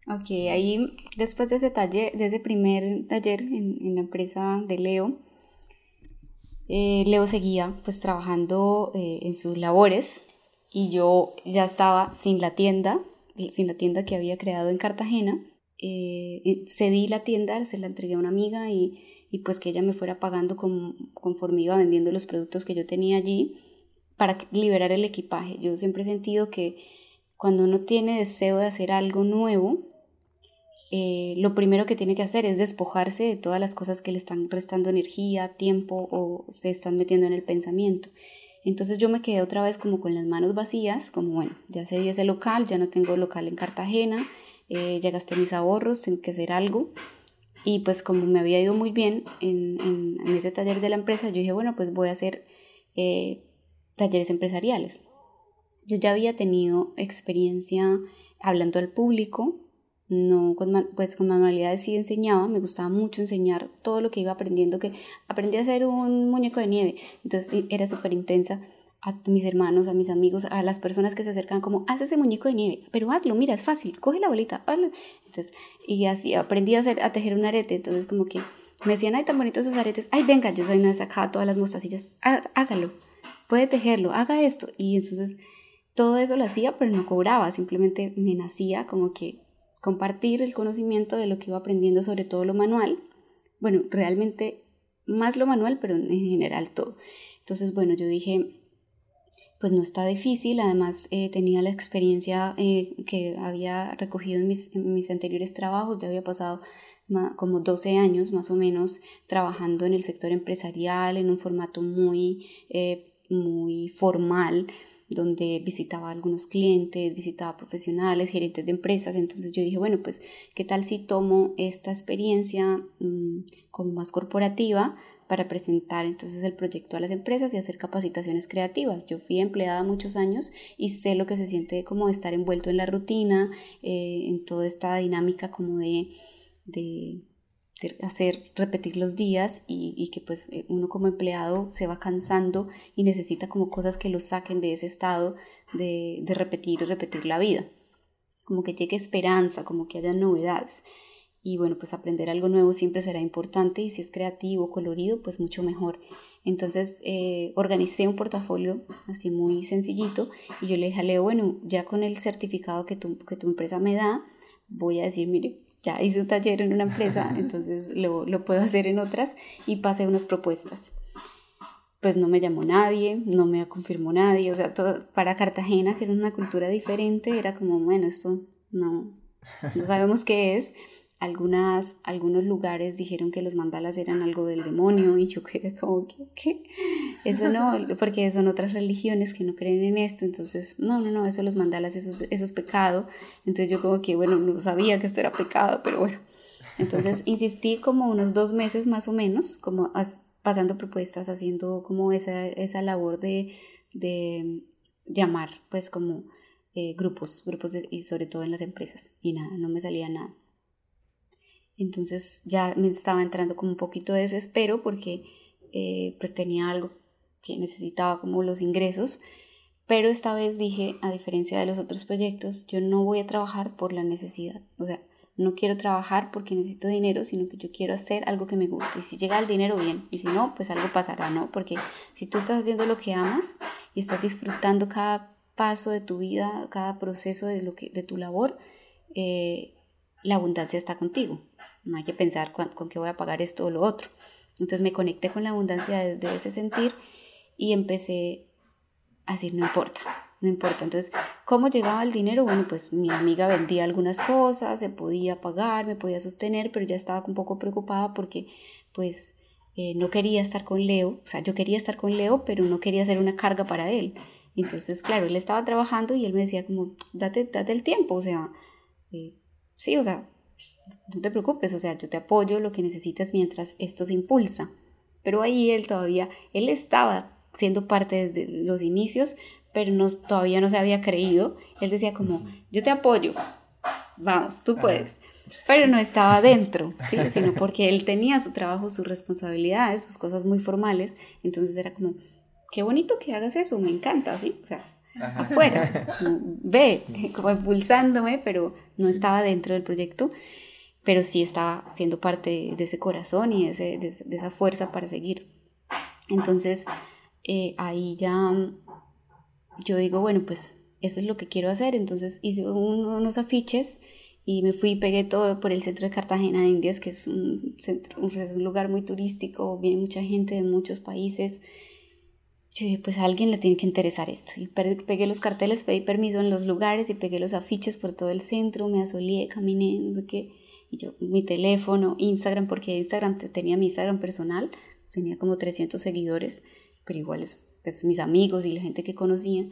Ok, ahí después de ese taller, de ese primer taller en, en la empresa de Leo, eh, Leo seguía pues trabajando eh, en sus labores y yo ya estaba sin la tienda, sin la tienda que había creado en Cartagena. Eh, cedí la tienda, se la entregué a una amiga y, y pues que ella me fuera pagando conforme iba vendiendo los productos que yo tenía allí para liberar el equipaje. Yo siempre he sentido que cuando uno tiene deseo de hacer algo nuevo, eh, lo primero que tiene que hacer es despojarse de todas las cosas que le están restando energía, tiempo o se están metiendo en el pensamiento. Entonces yo me quedé otra vez como con las manos vacías, como bueno, ya cedí ese local, ya no tengo local en Cartagena, eh, ya gasté mis ahorros, tengo que hacer algo. Y pues como me había ido muy bien en, en, ese taller de la empresa, yo dije, bueno, pues voy a hacer eh, talleres empresariales. Yo ya había tenido experiencia hablando al público, no con, pues con manualidades sí enseñaba, me gustaba mucho enseñar todo lo que iba aprendiendo, que aprendí a hacer un muñeco de nieve, entonces era súper intensa a mis hermanos, a mis amigos, a las personas que se acercan como, haz ese muñeco de nieve, pero hazlo, mira, es fácil, coge la bolita, hazlo. Entonces, y así aprendí a, hacer, a tejer un arete, entonces como que me decían, ay, tan bonitos esos aretes, ay, venga, yo soy una sacaba todas las mostacillas, hágalo, puede tejerlo, haga esto. Y entonces todo eso lo hacía, pero no cobraba, simplemente me nacía como que compartir el conocimiento de lo que iba aprendiendo, sobre todo lo manual. Bueno, realmente más lo manual, pero en general todo. Entonces, bueno, yo dije, pues no está difícil, además eh, tenía la experiencia eh, que había recogido en mis, mis, anteriores trabajos, ya había pasado como 12 años más o menos trabajando en el sector empresarial en un formato muy, eh, muy formal, donde visitaba algunos clientes, visitaba profesionales, gerentes de empresas, entonces yo dije, bueno, pues, ¿qué tal si tomo esta experiencia mm, como más corporativa para presentar entonces el proyecto a las empresas y hacer capacitaciones creativas? Yo fui empleada muchos años y sé lo que se siente como estar envuelto en la rutina, eh, en toda esta dinámica como de, de hacer repetir los días y, que pues eh, uno como empleado se va cansando y necesita como cosas que lo saquen de ese estado de, de repetir y repetir la vida. Como que llegue esperanza, como que haya novedades. Y bueno, pues aprender algo nuevo siempre será importante y si es creativo, colorido, pues mucho mejor. Entonces eh, organicé un portafolio así muy sencillito y yo le dije a Leo, bueno, ya con el certificado que tu, que tu empresa me da, voy a decir, mire, ya hice un taller en una empresa, entonces lo, lo puedo hacer en otras y pasé unas propuestas. Pues no me llamó nadie, no me confirmó nadie, o sea, todo, para Cartagena, que era una cultura diferente, era como, bueno, esto no, no sabemos qué es, algunas, algunos lugares dijeron que los mandalas eran algo del demonio y yo quedé como que, ¿qué? Eso no, porque son otras religiones que no creen en esto, entonces, no, no, no, eso los mandalas, eso, eso es pecado. Entonces yo como que, bueno, no sabía que esto era pecado, pero bueno. Entonces insistí como unos dos meses más o menos, como pasando propuestas, haciendo como esa, esa labor de, de llamar, pues como eh, grupos, grupos y sobre todo en las empresas. Y nada, no me salía nada. Entonces ya me estaba entrando como un poquito de desespero porque eh, pues tenía algo que necesitaba como los ingresos. Pero esta vez dije, a diferencia de los otros proyectos, yo no voy a trabajar por la necesidad. O sea, no quiero trabajar porque necesito dinero, sino que yo quiero hacer algo que me guste. Y si llega el dinero, bien. Y si no, pues algo pasará, ¿no? Porque si tú estás haciendo lo que amas y estás disfrutando cada paso de tu vida, cada proceso de, lo que, de tu labor, eh, la abundancia está contigo. No hay que pensar con, qué voy a pagar esto o lo otro. Entonces me conecté con la abundancia desde ese sentir y empecé a decir, no importa, no importa. Entonces, ¿cómo llegaba el dinero? Bueno, pues mi amiga vendía algunas cosas, se podía pagar, me podía sostener, pero ya estaba un poco preocupada porque pues eh, no quería estar con Leo, o sea, yo quería estar con Leo, pero no quería ser una carga para él. Entonces, claro, él estaba trabajando y él me decía como, date, date el tiempo, o sea, eh, sí, o sea, no te preocupes, o sea, yo te apoyo lo que necesitas mientras esto se impulsa. Pero ahí él todavía, él estaba siendo parte de los inicios, pero no, todavía no se había creído. Él decía como, yo te apoyo, vamos, tú puedes. Pero no estaba dentro, ¿sí? sino porque él tenía su trabajo, sus responsabilidades, sus cosas muy formales. Entonces era como, qué bonito que hagas eso, me encanta, ¿sí? O sea, afuera, ve, como impulsándome, pero no estaba dentro del proyecto pero sí estaba siendo parte de ese corazón y de, de, esa fuerza para seguir. Entonces, eh, ahí ya yo digo, bueno, pues eso es lo que quiero hacer. Entonces hice unos afiches y me fui y pegué todo por el centro de Cartagena de Indias, que es un, centro, un lugar muy turístico, viene mucha gente de muchos países. Yo dije, pues a alguien le tiene que interesar esto. Y pegué los carteles, pedí permiso en los lugares y pegué los afiches por todo el centro, me asolé, caminé, no sé Y yo, mi teléfono, Instagram, porque Instagram tenía mi Instagram personal, tenía como 300 seguidores, pero igual es pues, mis amigos y la gente que conocía.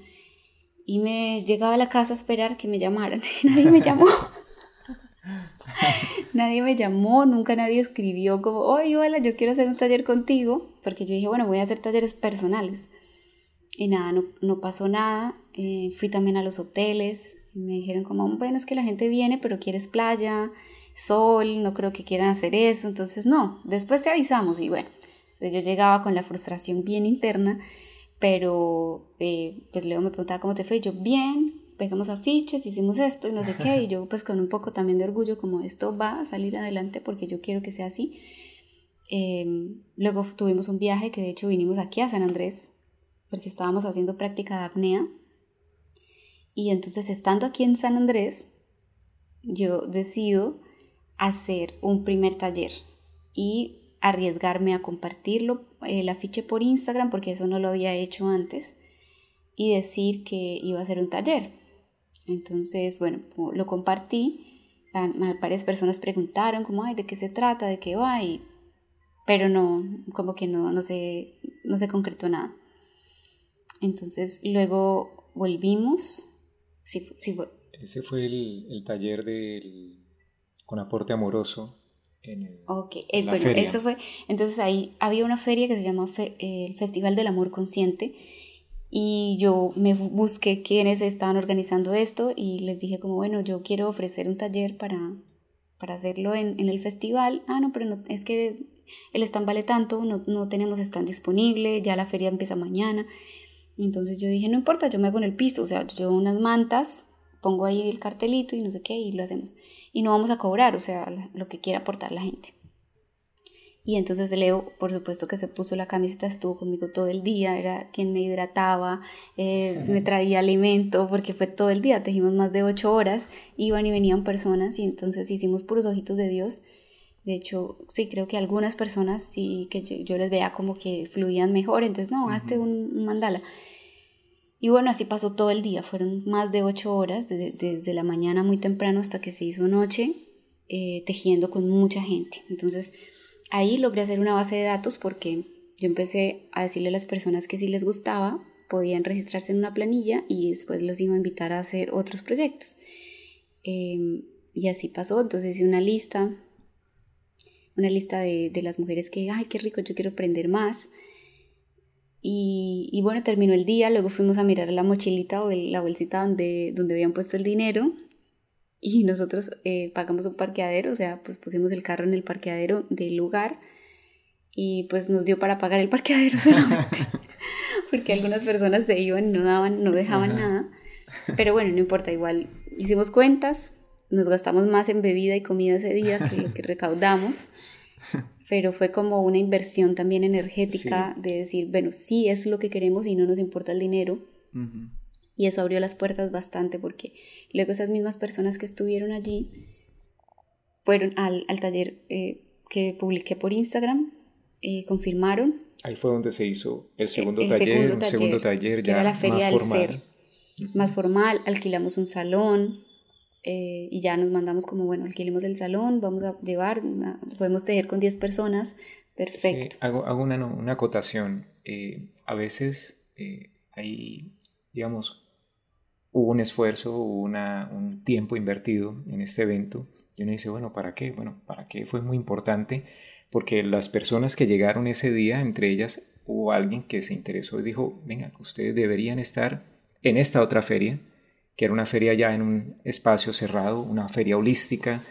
Y me llegaba a la casa a esperar que me llamaran. nadie me llamó. nadie me llamó, nunca nadie escribió como, oye, hola, yo quiero hacer un taller contigo, porque yo dije, bueno, voy a hacer talleres personales. Y nada, no, no pasó nada. Eh, fui también a los hoteles. Y me dijeron como, bueno, es que la gente viene, pero quieres playa, sol, no creo que quieran hacer eso. Entonces, no, después te avisamos. Y bueno, yo llegaba con la frustración bien interna, pero eh, pues luego me preguntaba cómo te fue. yo, bien, pegamos afiches, hicimos esto y no sé qué. Y yo pues con un poco también de orgullo, como esto va a salir adelante porque yo quiero que sea así. Em, luego tuvimos un viaje que de hecho vinimos aquí a San Andrés porque estábamos haciendo práctica de apnea. Y entonces estando aquí en San Andrés, yo decido hacer un primer taller y arriesgarme a compartirlo, el afiche por Instagram, porque eso no lo había hecho antes, y decir que iba a hacer un taller. Entonces, bueno, lo compartí, varias personas preguntaron como, ay, ¿de qué se trata? ¿De qué va? pero no, como que no, no, se, no se concretó nada. Entonces luego volvimos. Sí, sí fue. Ese fue el, el taller del, con aporte amoroso. En el, ok, eh, bueno, eso fue. Entonces ahí había una feria que se llama el Festival del Amor Consciente y yo me busqué quiénes estaban organizando esto y les dije como, bueno, yo quiero ofrecer un taller para, para hacerlo en, en el festival. Ah, no, pero no, es que el stand vale tanto, no, no tenemos stand disponible, ya la feria empieza mañana. Entonces yo dije, no importa, yo me hago en el piso, o sea, yo llevo unas mantas, pongo ahí el cartelito y no sé qué, y lo hacemos. Y no vamos a cobrar, o sea, lo que quiera aportar la gente. Y entonces Leo, por supuesto que se puso la camiseta, estuvo conmigo todo el día, era quien me hidrataba, eh, me traía alimento, porque fue todo el día, tejimos más de ocho horas, iban y venían personas y entonces hicimos puros ojitos de Dios. De hecho, sí, creo que algunas personas sí que yo, les veía como que fluían mejor, entonces no, hazte un, mandala. Y bueno, así pasó todo el día, fueron más de ocho horas, desde, la mañana muy temprano hasta que se hizo noche, eh, tejiendo con mucha gente. Entonces ahí logré hacer una base de datos porque yo empecé a decirle a las personas que si les gustaba, podían registrarse en una planilla y después los iba a invitar a hacer otros proyectos. Em, y así pasó, entonces hice una lista una lista de, las mujeres que, ay, qué rico, yo quiero aprender más. Y, bueno, terminó el día, luego fuimos a mirar la mochilita o la bolsita donde, donde habían puesto el dinero y nosotros eh, pagamos un parqueadero, o sea, pues pusimos el carro en el parqueadero del lugar y pues nos dio para pagar el parqueadero solamente, porque algunas personas se iban y no daban, no dejaban nada, pero bueno, no importa, igual hicimos cuentas, nos gastamos más en bebida y comida ese día que lo que recaudamos, pero fue como una inversión también energética de decir, bueno, sí es lo que queremos y no nos importa el dinero. Y eso abrió las puertas bastante porque luego esas mismas personas que estuvieron allí fueron al, taller eh, que publiqué por Instagram, eh, confirmaron. Ahí fue donde se hizo el segundo taller, segundo segundo taller ya era la feria más formal. Ser, más formal, alquilamos un salón, eh, y ya nos mandamos como, bueno, alquilemos el salón, vamos a llevar, podemos tejer con 10 personas, perfecto. hago, hago una, una, acotación. Eh, a veces eh, hay, digamos, hubo un esfuerzo, hubo una, un tiempo invertido en este evento y uno dice, bueno, ¿para qué? Bueno, ¿para qué? Fue muy importante porque las personas que llegaron ese día, entre ellas hubo alguien que se interesó y dijo, venga, ustedes deberían estar en esta otra feria que era una feria ya en un espacio cerrado, una feria holística,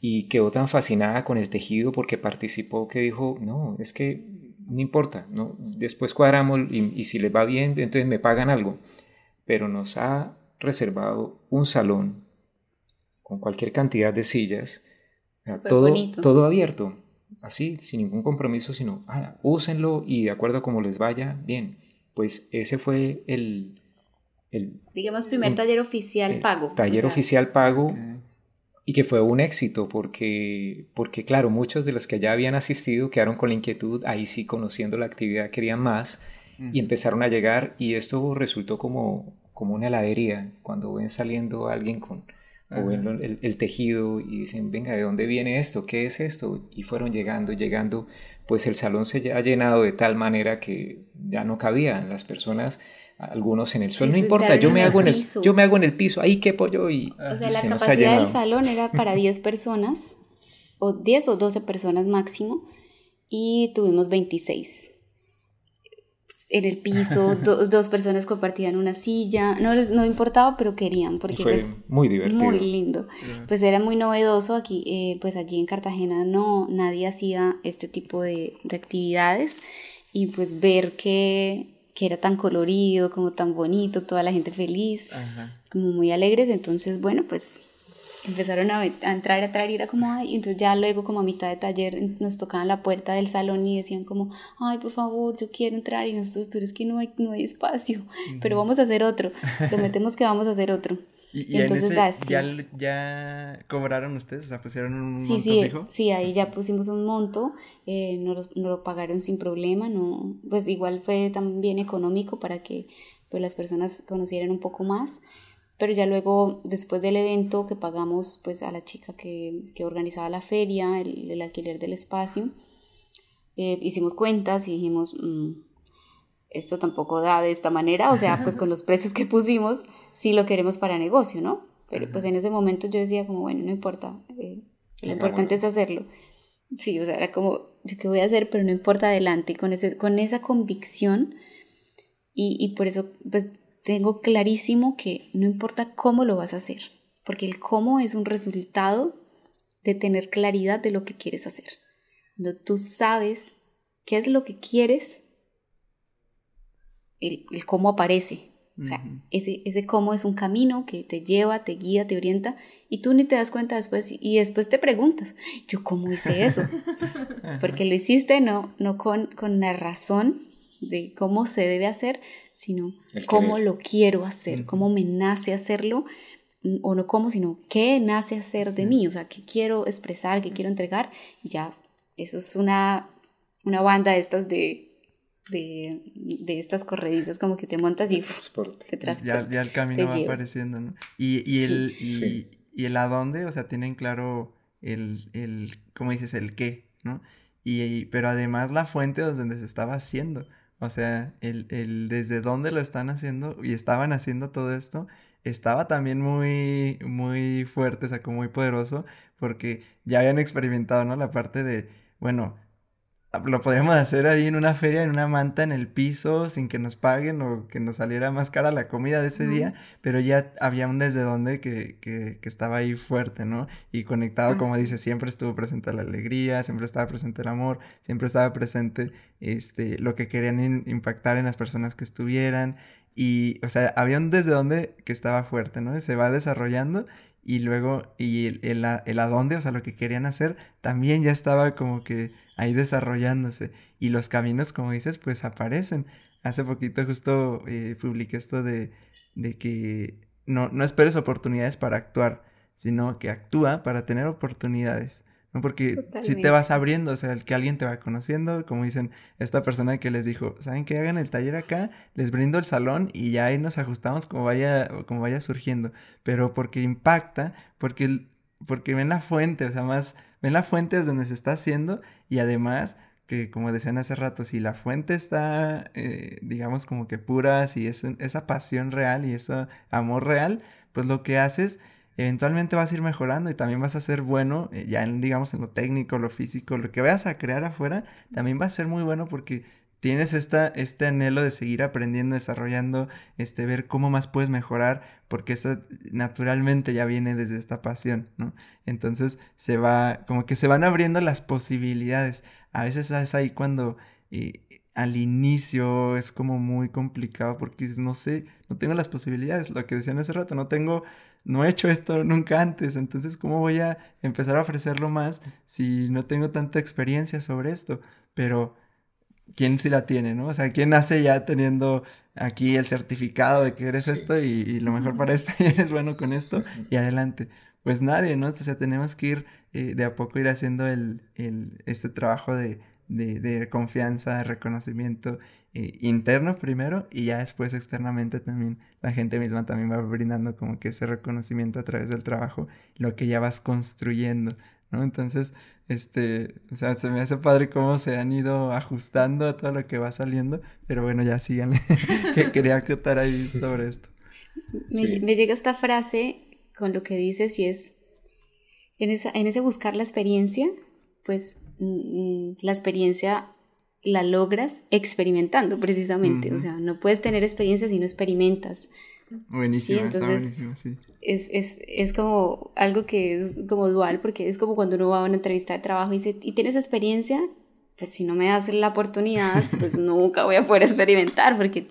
y quedó tan fascinada con el tejido porque participó que dijo, no, es que no importa, ¿no? después cuadramos y, si les va bien, entonces me pagan algo, pero nos ha reservado un salón con cualquier cantidad de sillas, todo, todo abierto, así, sin ningún compromiso, sino, ah, úsenlo y de acuerdo a cómo les vaya, bien. Pues ese fue el, Digamos, primer taller oficial pago. Taller oficial pago y que fue un éxito porque, porque, claro, muchos de los que ya habían asistido quedaron con la inquietud, ahí sí, conociendo la actividad, querían más y empezaron a llegar y esto resultó como, como una heladería, cuando ven saliendo alguien con o ven el, tejido y dicen, venga, ¿de dónde viene esto? ¿Qué es esto? Y fueron llegando, llegando, pues el salón se ha llenado de tal manera que ya no cabían las personas algunos en el suelo, no importa, yo me, hago en el, yo me hago en el piso, ahí qué pollo y... O sea, la capacidad del salón era para 10 personas, o 10 o 12 personas máximo, y tuvimos 26 en el piso, dos personas compartían una silla, no les no importaba, pero querían, porque fue pues, muy divertido. Muy lindo. Pues era muy novedoso aquí, eh, pues allí en Cartagena no, nadie hacía este tipo de, de actividades y pues ver que, que, era tan colorido, como tan bonito, toda la gente feliz, como muy alegres, entonces bueno, pues empezaron a, entrar, a entrar y era como, ay, entonces ya luego como a mitad de taller nos tocaban la puerta del salón y decían como, ay, por favor, yo quiero entrar y nosotros, pero es que no hay, no hay espacio, pero vamos a hacer otro, prometemos que vamos a hacer otro. Y, entonces ya, ya cobraron ustedes, o sea, pusieron un sí, monto sí, fijo. Sí, ahí ya pusimos un monto, eh, nos, lo pagaron sin problema, no, pues igual fue también económico para que pues, las personas conocieran un poco más pero ya luego, después del evento que pagamos pues a la chica que, que organizaba la feria, el, alquiler del espacio, eh, hicimos cuentas y dijimos, mm, esto tampoco da de esta manera, o sea, pues con los precios que pusimos, sí lo queremos para negocio, ¿no? Pero pues en ese momento yo decía como, bueno, no importa, eh, lo importante es hacerlo. Sí, o sea, era como, yo qué voy a hacer, pero no importa adelante, con, ese, con esa convicción, y, y por eso, pues tengo clarísimo que no importa cómo lo vas a hacer, porque el cómo es un resultado de tener claridad de lo que quieres hacer. Cuando tú sabes qué es lo que quieres, el, cómo aparece. O sea, ese, ese cómo es un camino que te lleva, te guía, te orienta y tú ni te das cuenta después y después te preguntas, yo cómo hice eso, porque lo hiciste no, no con, con la razón de cómo se debe hacer, sino cómo lo quiero hacer, cómo me nace hacerlo, o no cómo, sino qué nace hacer de mí, o sea, qué quiero expresar, qué quiero entregar, y ya, eso es una, una banda de estas de, de, de, estas corredizas como que te montas y te transporta. Ya, el camino va apareciendo, ¿no? Y, y el, y, y, el a dónde, o sea, tienen claro el, el, ¿cómo dices? El qué, ¿no? Y, pero además la fuente donde se estaba haciendo. O sea, el, el desde dónde lo están haciendo y estaban haciendo todo esto estaba también muy, muy fuerte, o sea, como muy poderoso, porque ya habían experimentado, ¿no? La parte de, bueno, lo podríamos hacer ahí en una feria, en una manta en el piso, sin que nos paguen o que nos saliera más cara la comida de ese día, pero ya había un desde donde que, que, que estaba ahí fuerte, ¿no? Y conectado, como dice, siempre estuvo presente la alegría, siempre estaba presente el amor, siempre estaba presente este, lo que querían impactar en las personas que estuvieran. Y, o sea, había un desde donde que estaba fuerte, ¿no? se va desarrollando y luego, y el, el, el a dónde, o sea, lo que querían hacer, también ya estaba como que ahí desarrollándose. Y los caminos, como dices, pues aparecen. Hace poquito justo eh, publiqué esto de, de que no, no esperes oportunidades para actuar, sino que actúa para tener oportunidades. ¿No? Porque si te vas abriendo, o sea, el que alguien te va conociendo, como dicen esta persona que les dijo, ¿saben que hagan el taller acá? Les brindo el salón y ya ahí nos ajustamos como vaya, como vaya surgiendo. Pero porque impacta, porque, porque ven la fuente, o sea, más, ven la fuente desde donde se está haciendo y además que como decían hace rato, si la fuente está, eh, digamos, como que pura, si es esa pasión real y ese amor real, pues lo que haces, eventualmente vas a ir mejorando y también vas a ser bueno, eh, ya en, digamos, en lo técnico, lo físico, lo que vayas a crear afuera, también va a ser muy bueno porque tienes esta, este anhelo de seguir aprendiendo, desarrollando, este, ver cómo más puedes mejorar, porque eso naturalmente ya viene desde esta pasión, ¿no? Entonces se va, como que se van abriendo las posibilidades. A veces es ahí cuando eh, al inicio es como muy complicado porque no sé, no tengo las posibilidades, lo que decían hace rato, no tengo, no he hecho esto nunca antes, entonces ¿cómo voy a empezar a ofrecerlo más si no tengo tanta experiencia sobre esto? Pero quién sí la tiene, ¿no? O sea, quién nace ya teniendo aquí el certificado de que eres esto y, lo mejor para esto y eres bueno con esto y adelante. Pues nadie, ¿no? O sea, tenemos que ir eh, de a poco ir haciendo el, el, este trabajo de, de, confianza, de reconocimiento eh, interno primero y ya después externamente también la gente misma también va brindando como que ese reconocimiento a través del trabajo, lo que ya vas construyendo, ¿no? Entonces, este, o sea, se me hace padre cómo se han ido ajustando a todo lo que va saliendo, pero bueno, ya síganle, que quería acotar ahí sobre esto. Me, llega esta frase con lo que dices y es, en, esa, en ese buscar la experiencia, pues mm, la experiencia la logras experimentando precisamente, o sea, no puedes tener experiencia si no experimentas. Buenísimo, entonces Es, es, es, como algo que es como dual, porque es como cuando uno va a una entrevista de trabajo y dice, ¿y tienes experiencia? Pues si no me das la oportunidad, pues nunca voy a poder experimentar, porque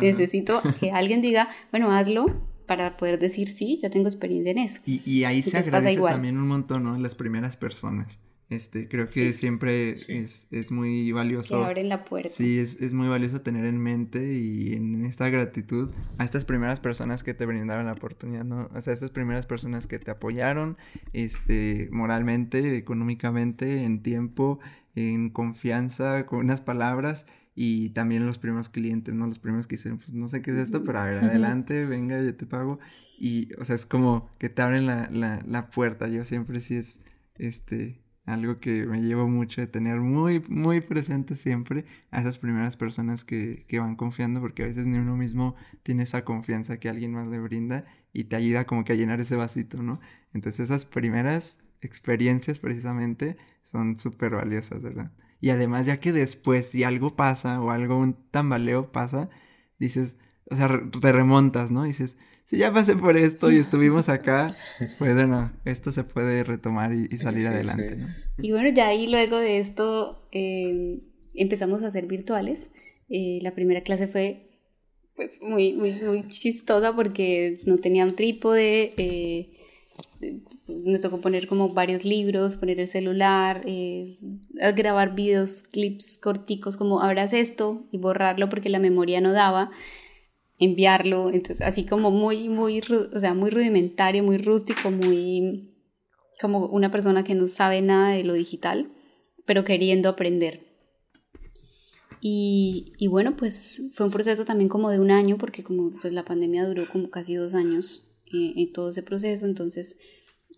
necesito que alguien diga, bueno, hazlo para poder decir, sí, ya tengo experiencia en eso. Y, y ahí se agradece también un montón, ¿no? Las primeras personas. Este, creo que siempre Es, es, muy valioso. Que abren la puerta. Sí, es, es, muy valioso tener en mente y en esta gratitud a estas primeras personas que te brindaron la oportunidad, ¿no? O sea, estas primeras personas que te apoyaron, este, moralmente, económicamente, en tiempo, en confianza, con unas palabras y también los primeros clientes, ¿no? Los primeros que dicen, pues no sé qué es esto, pero a ver, adelante, venga, yo te pago. Y, o sea, es como que te abren la, la, la puerta. Yo siempre sí es, este, algo que me llevo mucho de tener muy, muy presente siempre a esas primeras personas que, que, van confiando, porque a veces ni uno mismo tiene esa confianza que alguien más le brinda y te ayuda como que a llenar ese vasito, ¿no? Entonces esas primeras experiencias precisamente son súper valiosas, ¿verdad? Y además ya que después si algo pasa o algo, un tambaleo pasa, dices, o sea, te remontas, ¿no? Dices, si ya pasé por esto y estuvimos acá, pues bueno, esto se puede retomar y, salir adelante. Y bueno, ya ahí luego de esto em, empezamos a hacer virtuales. Eh, la primera clase fue pues muy, muy, muy chistosa porque no tenía un trípode, eh, me tocó poner como varios libros, poner el celular, eh, grabar videos, clips corticos como abras esto y borrarlo porque la memoria no daba enviarlo, entonces así como muy, muy, o sea, muy rudimentario, muy rústico, muy como una persona que no sabe nada de lo digital, pero queriendo aprender. Y, y, bueno, pues fue un proceso también como de un año, porque como pues la pandemia duró como casi dos años eh, en todo ese proceso, entonces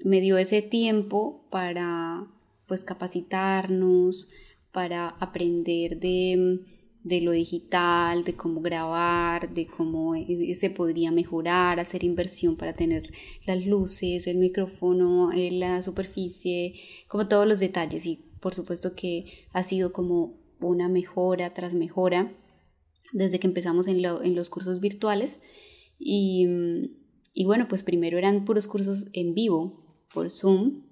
me dio ese tiempo para pues capacitarnos, para aprender de de lo digital, de cómo grabar, de cómo e, se podría mejorar, hacer inversión para tener las luces, el micrófono, eh, la superficie, como todos los detalles. Y por supuesto que ha sido como una mejora tras mejora desde que empezamos en, los cursos virtuales. Y, y bueno, pues primero eran puros cursos en vivo por Zoom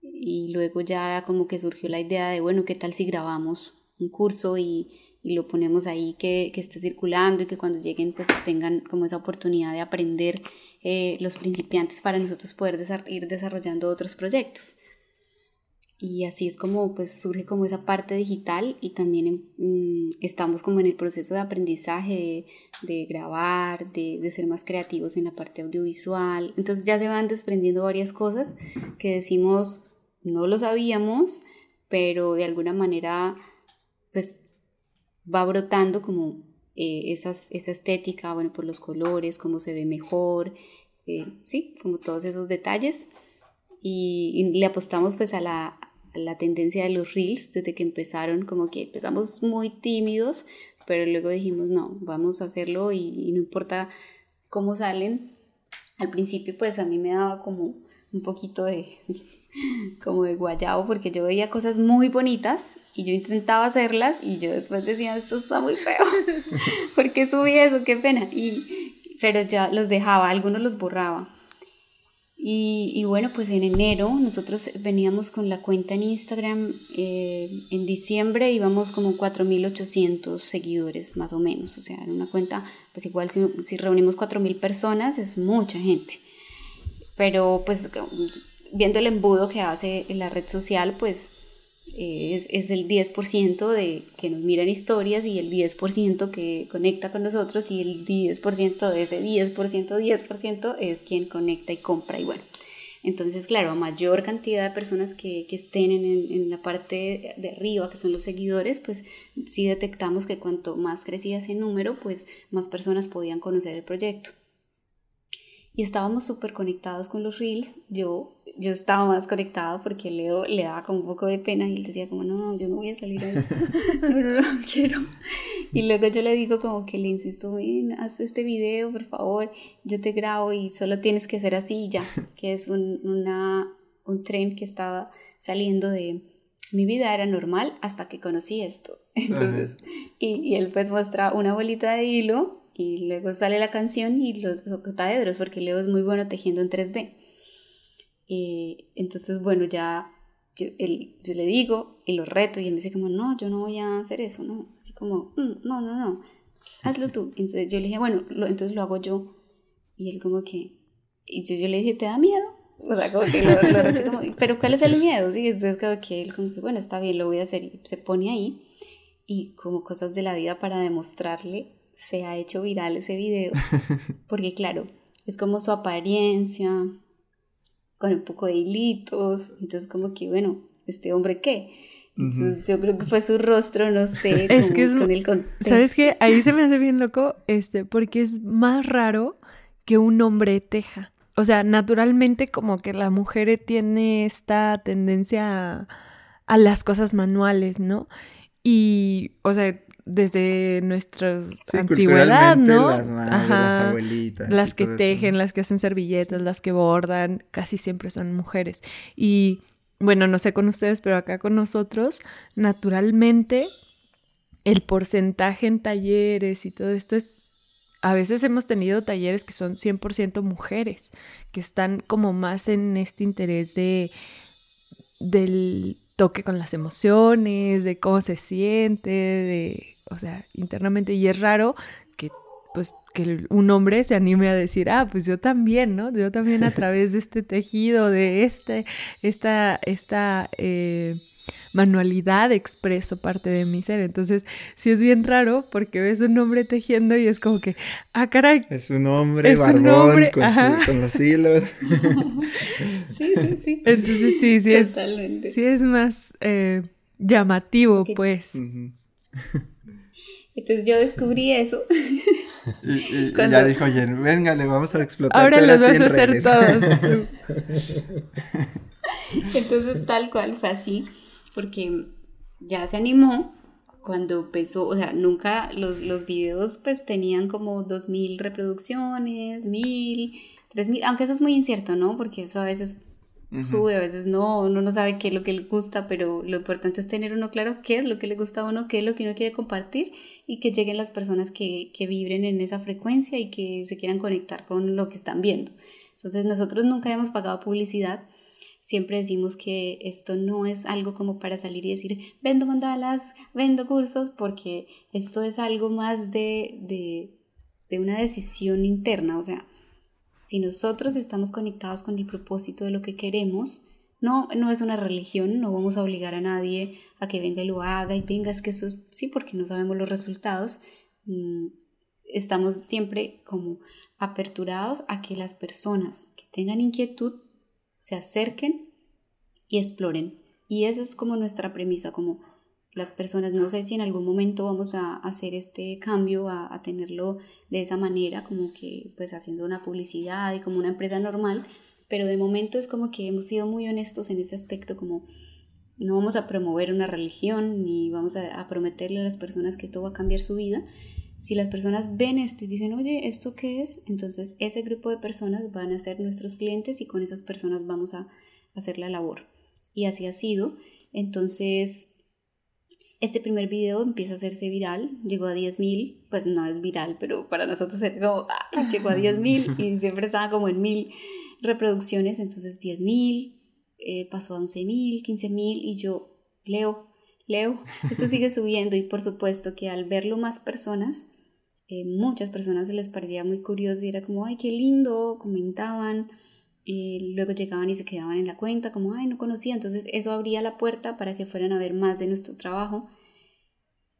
y luego ya como que surgió la idea de, bueno, ¿qué tal si grabamos un curso y y lo ponemos ahí que, que, esté circulando y que cuando lleguen pues tengan como esa oportunidad de aprender eh, los principiantes para nosotros poder ir desarrollando otros proyectos. Y así es como pues surge como esa parte digital y también mm, estamos como en el proceso de aprendizaje, de, de grabar, de, de, ser más creativos en la parte audiovisual. Entonces ya se van desprendiendo varias cosas que decimos no lo sabíamos, pero de alguna manera pues va brotando como eh, esas, esa estética, bueno, por los colores, cómo se ve mejor, eh, sí, como todos esos detalles. Y, le apostamos pues a la, a la, tendencia de los reels desde que empezaron, como que empezamos muy tímidos, pero luego dijimos, no, vamos a hacerlo y no importa cómo salen. Al principio pues a mí me daba como un poquito de, como de guayabo porque yo veía cosas muy bonitas y yo intentaba hacerlas y yo después decía esto está muy feo ¿por qué subí eso? qué pena y, pero ya los dejaba, algunos los borraba y, y bueno pues en enero nosotros veníamos con la cuenta en Instagram eh, en diciembre íbamos como 4.800 seguidores más o menos o sea en una cuenta pues igual si, si reunimos 4.000 personas es mucha gente pero pues viendo el embudo que hace la red social, pues es, es, el 10% de que nos miran historias y el 10% que conecta con nosotros y el 10% de ese 10%, 10% es quien conecta y compra. Y bueno, Entonces, claro, a mayor cantidad de personas que, que estén en, en, la parte de arriba, que son los seguidores, pues sí detectamos que cuanto más crecía ese número, pues más personas podían conocer el proyecto. Y estábamos súper conectados con los reels. Yo yo estaba más conectada porque Leo le daba como un poco de pena y él decía como, no, no, yo no voy a salir ahí, no, no, no, quiero. Y luego yo le digo como que le insisto, ven, haz este video, por favor, yo te grabo y solo tienes que hacer así ya, que es un, una, un tren que estaba saliendo de mi vida era normal hasta que conocí esto. Entonces, y, y él pues muestra una bolita de hilo y luego sale la canción y los octaedros porque Leo es muy bueno tejiendo en 3D. Eh, entonces, bueno, ya yo, yo, le digo y lo reto y él me dice como, no, yo no voy a hacer eso, ¿no? Así como, mm, no, no, no, hazlo tú. Entonces yo le dije, bueno, entonces lo hago yo. Y él como que, y yo, yo le dije, ¿te da miedo? O sea, como que lo, reto como, pero ¿cuál es el miedo? Sí, entonces como que él como que, bueno, está bien, lo voy a hacer. Y se pone ahí y como cosas de la vida para demostrarle, se ha hecho viral ese video. Porque claro, es como su apariencia, con un poco de hilitos, entonces como que, bueno, ¿este hombre qué? Entonces yo creo que fue su rostro, no sé, es que es, con el contexto. ¿Sabes qué? Ahí se me hace bien loco, este, porque es más raro que un hombre teja. O sea, naturalmente como que la mujer tiene esta tendencia a, a las cosas manuales, ¿no? Y, o sea, desde nuestra antigüedad, ¿no? Las madres, las abuelitas. Las que tejen, las que hacen servilletas, las que bordan, casi siempre son mujeres. Y bueno, no sé con ustedes, pero acá con nosotros, naturalmente, el porcentaje en talleres y todo esto es... A veces hemos tenido talleres que son 100% mujeres, que están como más en este interés de del toque con las emociones, de cómo se siente, de, o sea, internamente. Y es raro que, pues, que un hombre se anime a decir, ah, pues yo también, ¿no? Yo también a través de este tejido, de este, esta, esta, eh, manualidad expreso parte de mi ser. Entonces, sí es bien raro porque ves un hombre tejiendo y es como que, ah, caray. Es un hombre barbón con, los hilos. sí, sí, sí. Entonces, sí, sí es, sí es más eh, llamativo, pues. Entonces yo descubrí eso. Y, ya dijo Jen, venga, le vamos a explotar. Ahora los vas a hacer todos. Entonces tal cual fue así porque ya se animó cuando empezó, o sea, nunca los, los videos pues tenían como 2.000 reproducciones, 1.000, 3.000, aunque eso es muy incierto, ¿no? Porque eso a veces sube, a veces no, uno no sabe qué es lo que le gusta, pero lo importante es tener uno claro qué es lo que le gusta a uno, qué es lo que uno quiere compartir y que lleguen las personas que, que vibren en esa frecuencia y que se quieran conectar con lo que están viendo. Entonces nosotros nunca hemos pagado publicidad, Siempre decimos que esto no es algo como para salir y decir, vendo mandalas, vendo cursos, porque esto es algo más de, de, de una decisión interna. O sea, si nosotros estamos conectados con el propósito de lo que queremos, no, no es una religión, no vamos a obligar a nadie a que venga y lo haga y venga, es que eso sí, porque no sabemos los resultados. Mm, estamos siempre como aperturados a que las personas que tengan inquietud se acerquen y exploren. Y esa es como nuestra premisa, como las personas, no sé si en algún momento vamos a hacer este cambio, a, tenerlo de esa manera, como que pues haciendo una publicidad y como una empresa normal, pero de momento es como que hemos sido muy honestos en ese aspecto, como no vamos a promover una religión ni vamos a, a prometerle a las personas que esto va a cambiar su vida. Si las personas ven esto y dicen, oye, ¿esto qué es? Entonces ese grupo de personas van a ser nuestros clientes y con esas personas vamos a hacer la labor y así ha sido. Entonces, este primer video empieza a hacerse viral, llegó a 10.000, pues no es viral, pero para nosotros es como, ah, llegó a 10.000 y siempre estaba como en 1.000 reproducciones, entonces 10.000, eh, pasó a 11.000, 15.000 y yo, Leo, Leo, esto sigue subiendo y por supuesto que al verlo más personas, eh, muchas personas se les parecía muy curioso y era como, ay, qué lindo, comentaban, y luego llegaban y se quedaban en la cuenta como, ay, no conocía, entonces eso abría la puerta para que fueran a ver más de nuestro trabajo.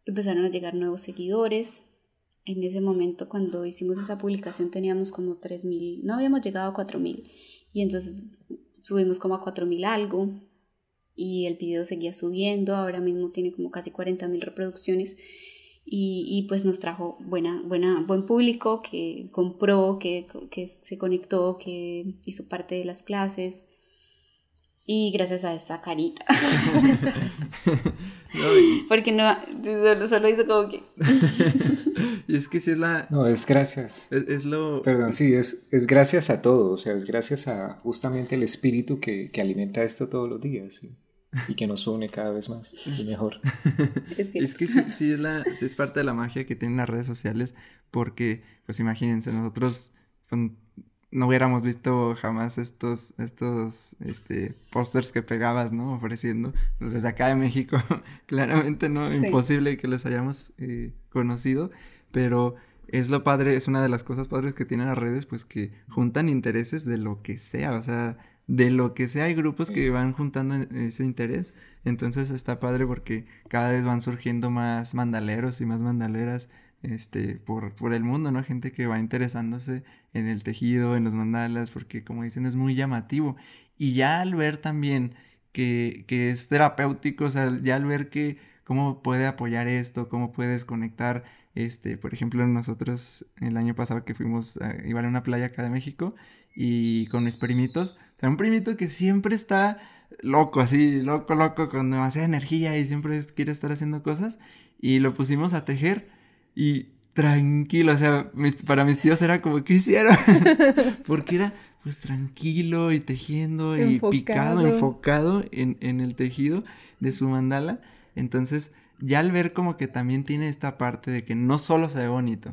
Empezaron a llegar nuevos seguidores. En ese momento, cuando hicimos esa publicación, teníamos como 3.000, no habíamos llegado a 4.000. Y entonces subimos como a 4.000 algo y el video seguía subiendo, ahora mismo tiene como casi 40.000 reproducciones y, pues nos trajo buena, buena, buen público que compró, que, que se conectó, que hizo parte de las clases y gracias a esta carita. Porque no, solo, hizo como que... y es que si es la... No, es gracias. Es, lo... Perdón, sí, es, es gracias a todo, o sea, es gracias a justamente el espíritu que, que alimenta esto todos los días y que nos une cada vez más y mejor. Es, es que sí, sí, es la, sí es parte de la magia que tienen las redes sociales porque, pues imagínense, nosotros no hubiéramos visto jamás estos, estos, este, pósters que pegabas, ¿no? Ofreciendo, pues desde acá de México, claramente, ¿no? Imposible que les hayamos eh, conocido, pero es lo padre, es una de las cosas padres que tienen las redes, pues que juntan intereses de lo que sea, o sea, de lo que sea hay grupos que van juntando ese interés, entonces está padre porque cada vez van surgiendo más mandaleros y más mandaleras, este, por, por el mundo, ¿no? Gente que va interesándose en el tejido, en los mandalas, porque como dicen es muy llamativo. Y ya al ver también que, que es terapéutico, o sea, ya al ver que cómo puede apoyar esto, cómo puedes conectar, este, por ejemplo, nosotros el año pasado que fuimos, a, iba a una playa acá de México y con mis primitos, o sea, un primito que siempre está loco, así, loco, loco, con demasiada energía y siempre quiere estar haciendo cosas y lo pusimos a tejer y tranquilo, o sea, para mis tíos era como, ¿qué hicieron? Porque era pues tranquilo y tejiendo y picado, enfocado en, en el tejido de su mandala. Entonces, ya al ver como que también tiene esta parte de que no solo se ve bonito,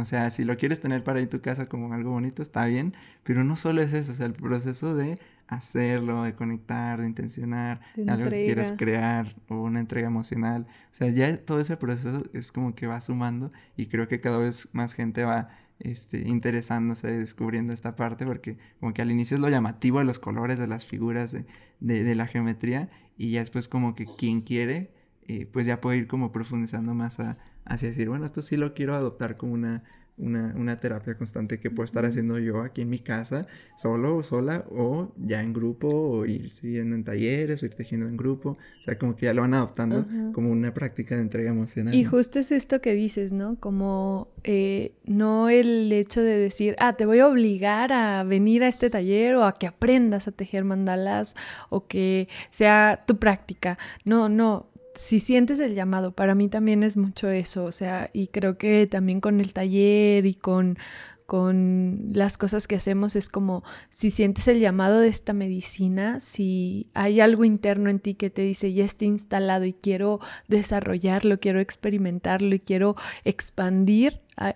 o sea, si lo quieres tener para ir tu casa como algo bonito, está bien, pero no solo es eso, o sea, el proceso de hacerlo, de conectar, de intencionar, de algo que quieras crear o una entrega emocional. O sea, ya todo ese proceso es como que va sumando y creo que cada vez más gente va este, interesándose, descubriendo esta parte, porque como que al inicio es lo llamativo de los colores, de las figuras, de, de, la geometría, y ya después como que quien quiere, eh, pues ya puede ir como profundizando más a, hacia decir, bueno, esto sí lo quiero adoptar como una una, una, terapia constante que puedo estar haciendo yo aquí en mi casa, solo o sola, o ya en grupo, o ir siguiendo en talleres, o ir tejiendo en grupo. O sea, como que ya lo van adoptando como una práctica de entrega emocional. Y justo es esto que dices, ¿no? Como eh, no el hecho de decir, ah, te voy a obligar a venir a este taller o a que aprendas a tejer mandalas o que sea tu práctica. No, no, si sientes el llamado, para mí también es mucho eso, o sea, y creo que también con el taller y con, con las cosas que hacemos es como si sientes el llamado de esta medicina, si hay algo interno en ti que te dice ya está instalado y quiero desarrollarlo, quiero experimentarlo y quiero expandir a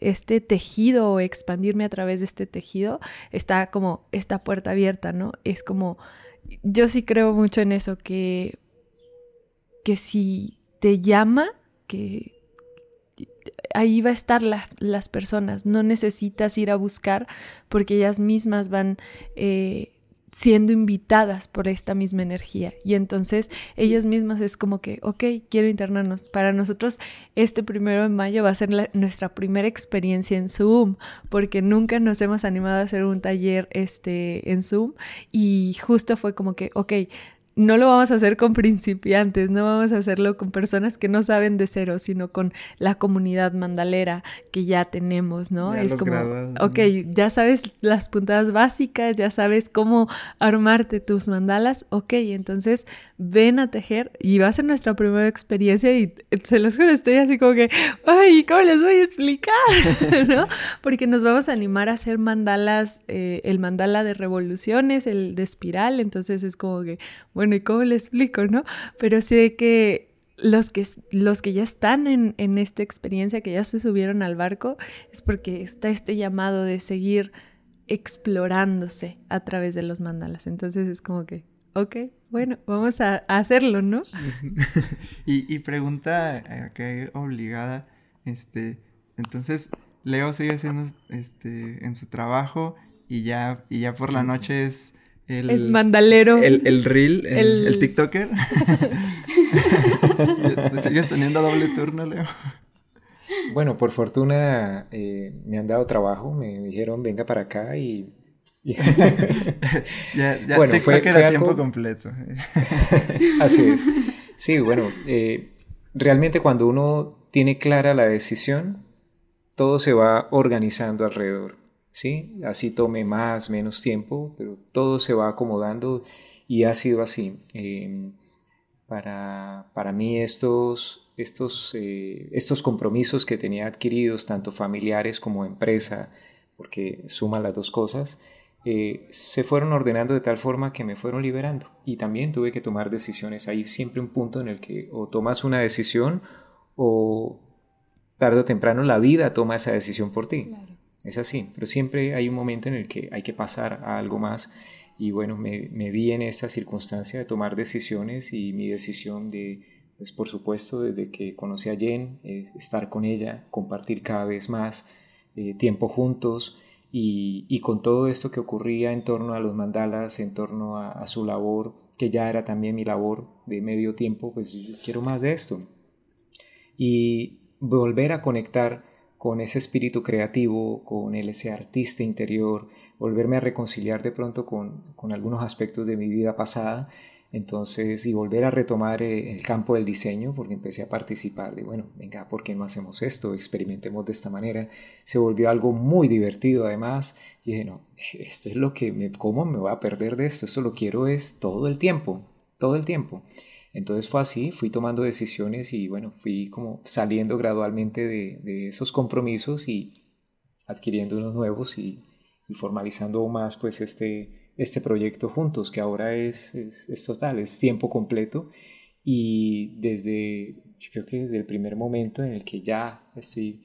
este tejido o expandirme a través de este tejido, está como esta puerta abierta, ¿no? Es como, yo sí creo mucho en eso, que que si te llama, que ahí va a estar las personas, no necesitas ir a buscar porque ellas mismas van eh, siendo invitadas por esta misma energía. Y entonces ellas mismas es como que, ok, quiero internarnos. Para nosotros este primero de mayo va a ser nuestra primera experiencia en Zoom, porque nunca nos hemos animado a hacer un taller este, en Zoom y justo fue como que, ok, no lo vamos a hacer con principiantes, no vamos a hacerlo con personas que no saben de cero, sino con la comunidad mandalera que ya tenemos, ¿no? es como, ok, ya sabes las puntadas básicas, ya sabes cómo armarte tus mandalas, ok, entonces ven a tejer y va a ser nuestra primera experiencia y se los juro, estoy así como que, ay, ¿cómo les voy a explicar? ¿No? Porque nos vamos a animar a hacer mandalas, eh, el mandala de revoluciones, el de espiral, entonces es como que, bueno, ¿y cómo le explico, no? Pero sé que los que, los que ya están en, en esta experiencia, que ya se subieron al barco, es porque está este llamado de seguir explorándose a través de los mandalas. Entonces es como que, ok, bueno, vamos a, hacerlo, ¿no? y, y, pregunta acá obligada, este, entonces, Leo sigue haciendo este en su trajo y ya, y ya por la noche es el, mandalero. El, el reel, el, el TikToker. ¿Sigues teniendo doble turno, Leo? Bueno, por fortuna eh, me han dado trabajo, me dijeron venga para acá y ya ya bueno, fue, era tiempo completo. Así es. Sí, bueno, eh, realmente cuando uno tiene clara la decisión, todo se va organizando alrededor. ¿Sí? Así tome más, menos tiempo, pero todo se va acomodando y ha sido así. Em, para, para, mí estos, estos, eh, estos compromisos que tenía adquiridos, tanto familiares como empresa, porque suman las dos cosas, eh, se fueron ordenando de tal forma que me fueron liberando. Y también tuve que tomar decisiones. Hay siempre un punto en el que o tomas una decisión o tarde o temprano la vida toma esa decisión por ti. Es así, pero siempre hay un momento en el que hay que pasar a algo más y bueno, me, vi en esta circunstancia de tomar decisiones y mi decisión de, pues por supuesto, desde que conocí a Jen, estar con ella, compartir cada vez más eh, tiempo juntos y, con todo esto que ocurría en torno a los mandalas, en torno a, a su labor, que ya era también mi labor de medio tiempo, pues yo quiero más de esto. Y volver a conectar con ese espíritu creativo, con ese artista interior, volverme a reconciliar de pronto con, algunos aspectos de mi vida pasada, entonces, y volver a retomar eh, el campo del diseño, porque empecé a participar de, bueno, venga, ¿por qué no hacemos esto? Experimentemos de esta manera. Se volvió algo muy divertido además, y dije, no, esto es lo que, me, ¿cómo me voy a perder de esto? Esto lo quiero es todo el tiempo, todo el tiempo. Entonces fue así, fui tomando decisiones y bueno, fui como saliendo gradualmente de, esos compromisos y adquiriendo unos nuevos y, formalizando aún más pues este, este proyecto juntos, que ahora es, es, total, es tiempo completo. Y desde, yo creo que desde el primer momento en el que ya estoy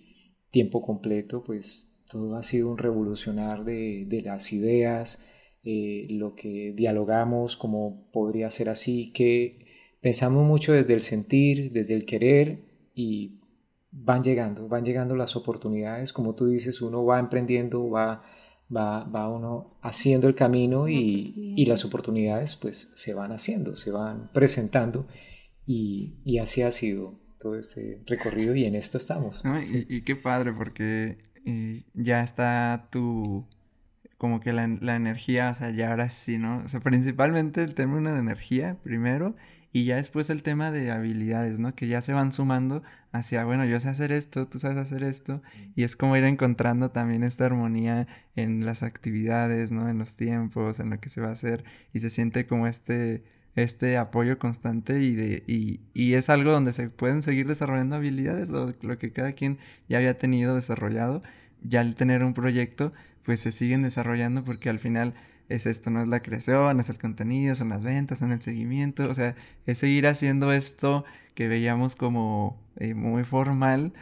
tiempo completo, pues todo ha sido un revolucionar de, las ideas, eh, lo que dialogamos, cómo podría ser así, que pensamos mucho desde el sentir, desde el querer y van llegando, van llegando las oportunidades, como tú dices, uno va emprendiendo, va, va, va uno haciendo el camino y, las oportunidades pues se van haciendo, se van presentando y, y, así ha sido todo este recorrido y en esto estamos. y, qué padre porque eh, ya está tu como que la, la, energía, o sea, ya ahora sí, ¿no? O sea, principalmente el tema de energía primero y ya después el tema de habilidades, ¿no? Que ya se van sumando hacia, bueno, yo sé hacer esto, tú sabes hacer esto, y es como ir encontrando también esta armonía en las actividades, ¿no? En los tiempos, en lo que se va a hacer, y se siente como este, este apoyo constante y, de, y, y es algo donde se pueden seguir desarrollando habilidades, lo, que cada quien ya había tenido desarrollado, ya al tener un proyecto, pues se siguen desarrollando porque al final es esto, no es la creación, es el contenido, son las ventas, son el seguimiento, o sea, es seguir haciendo esto que veíamos como eh, muy formal,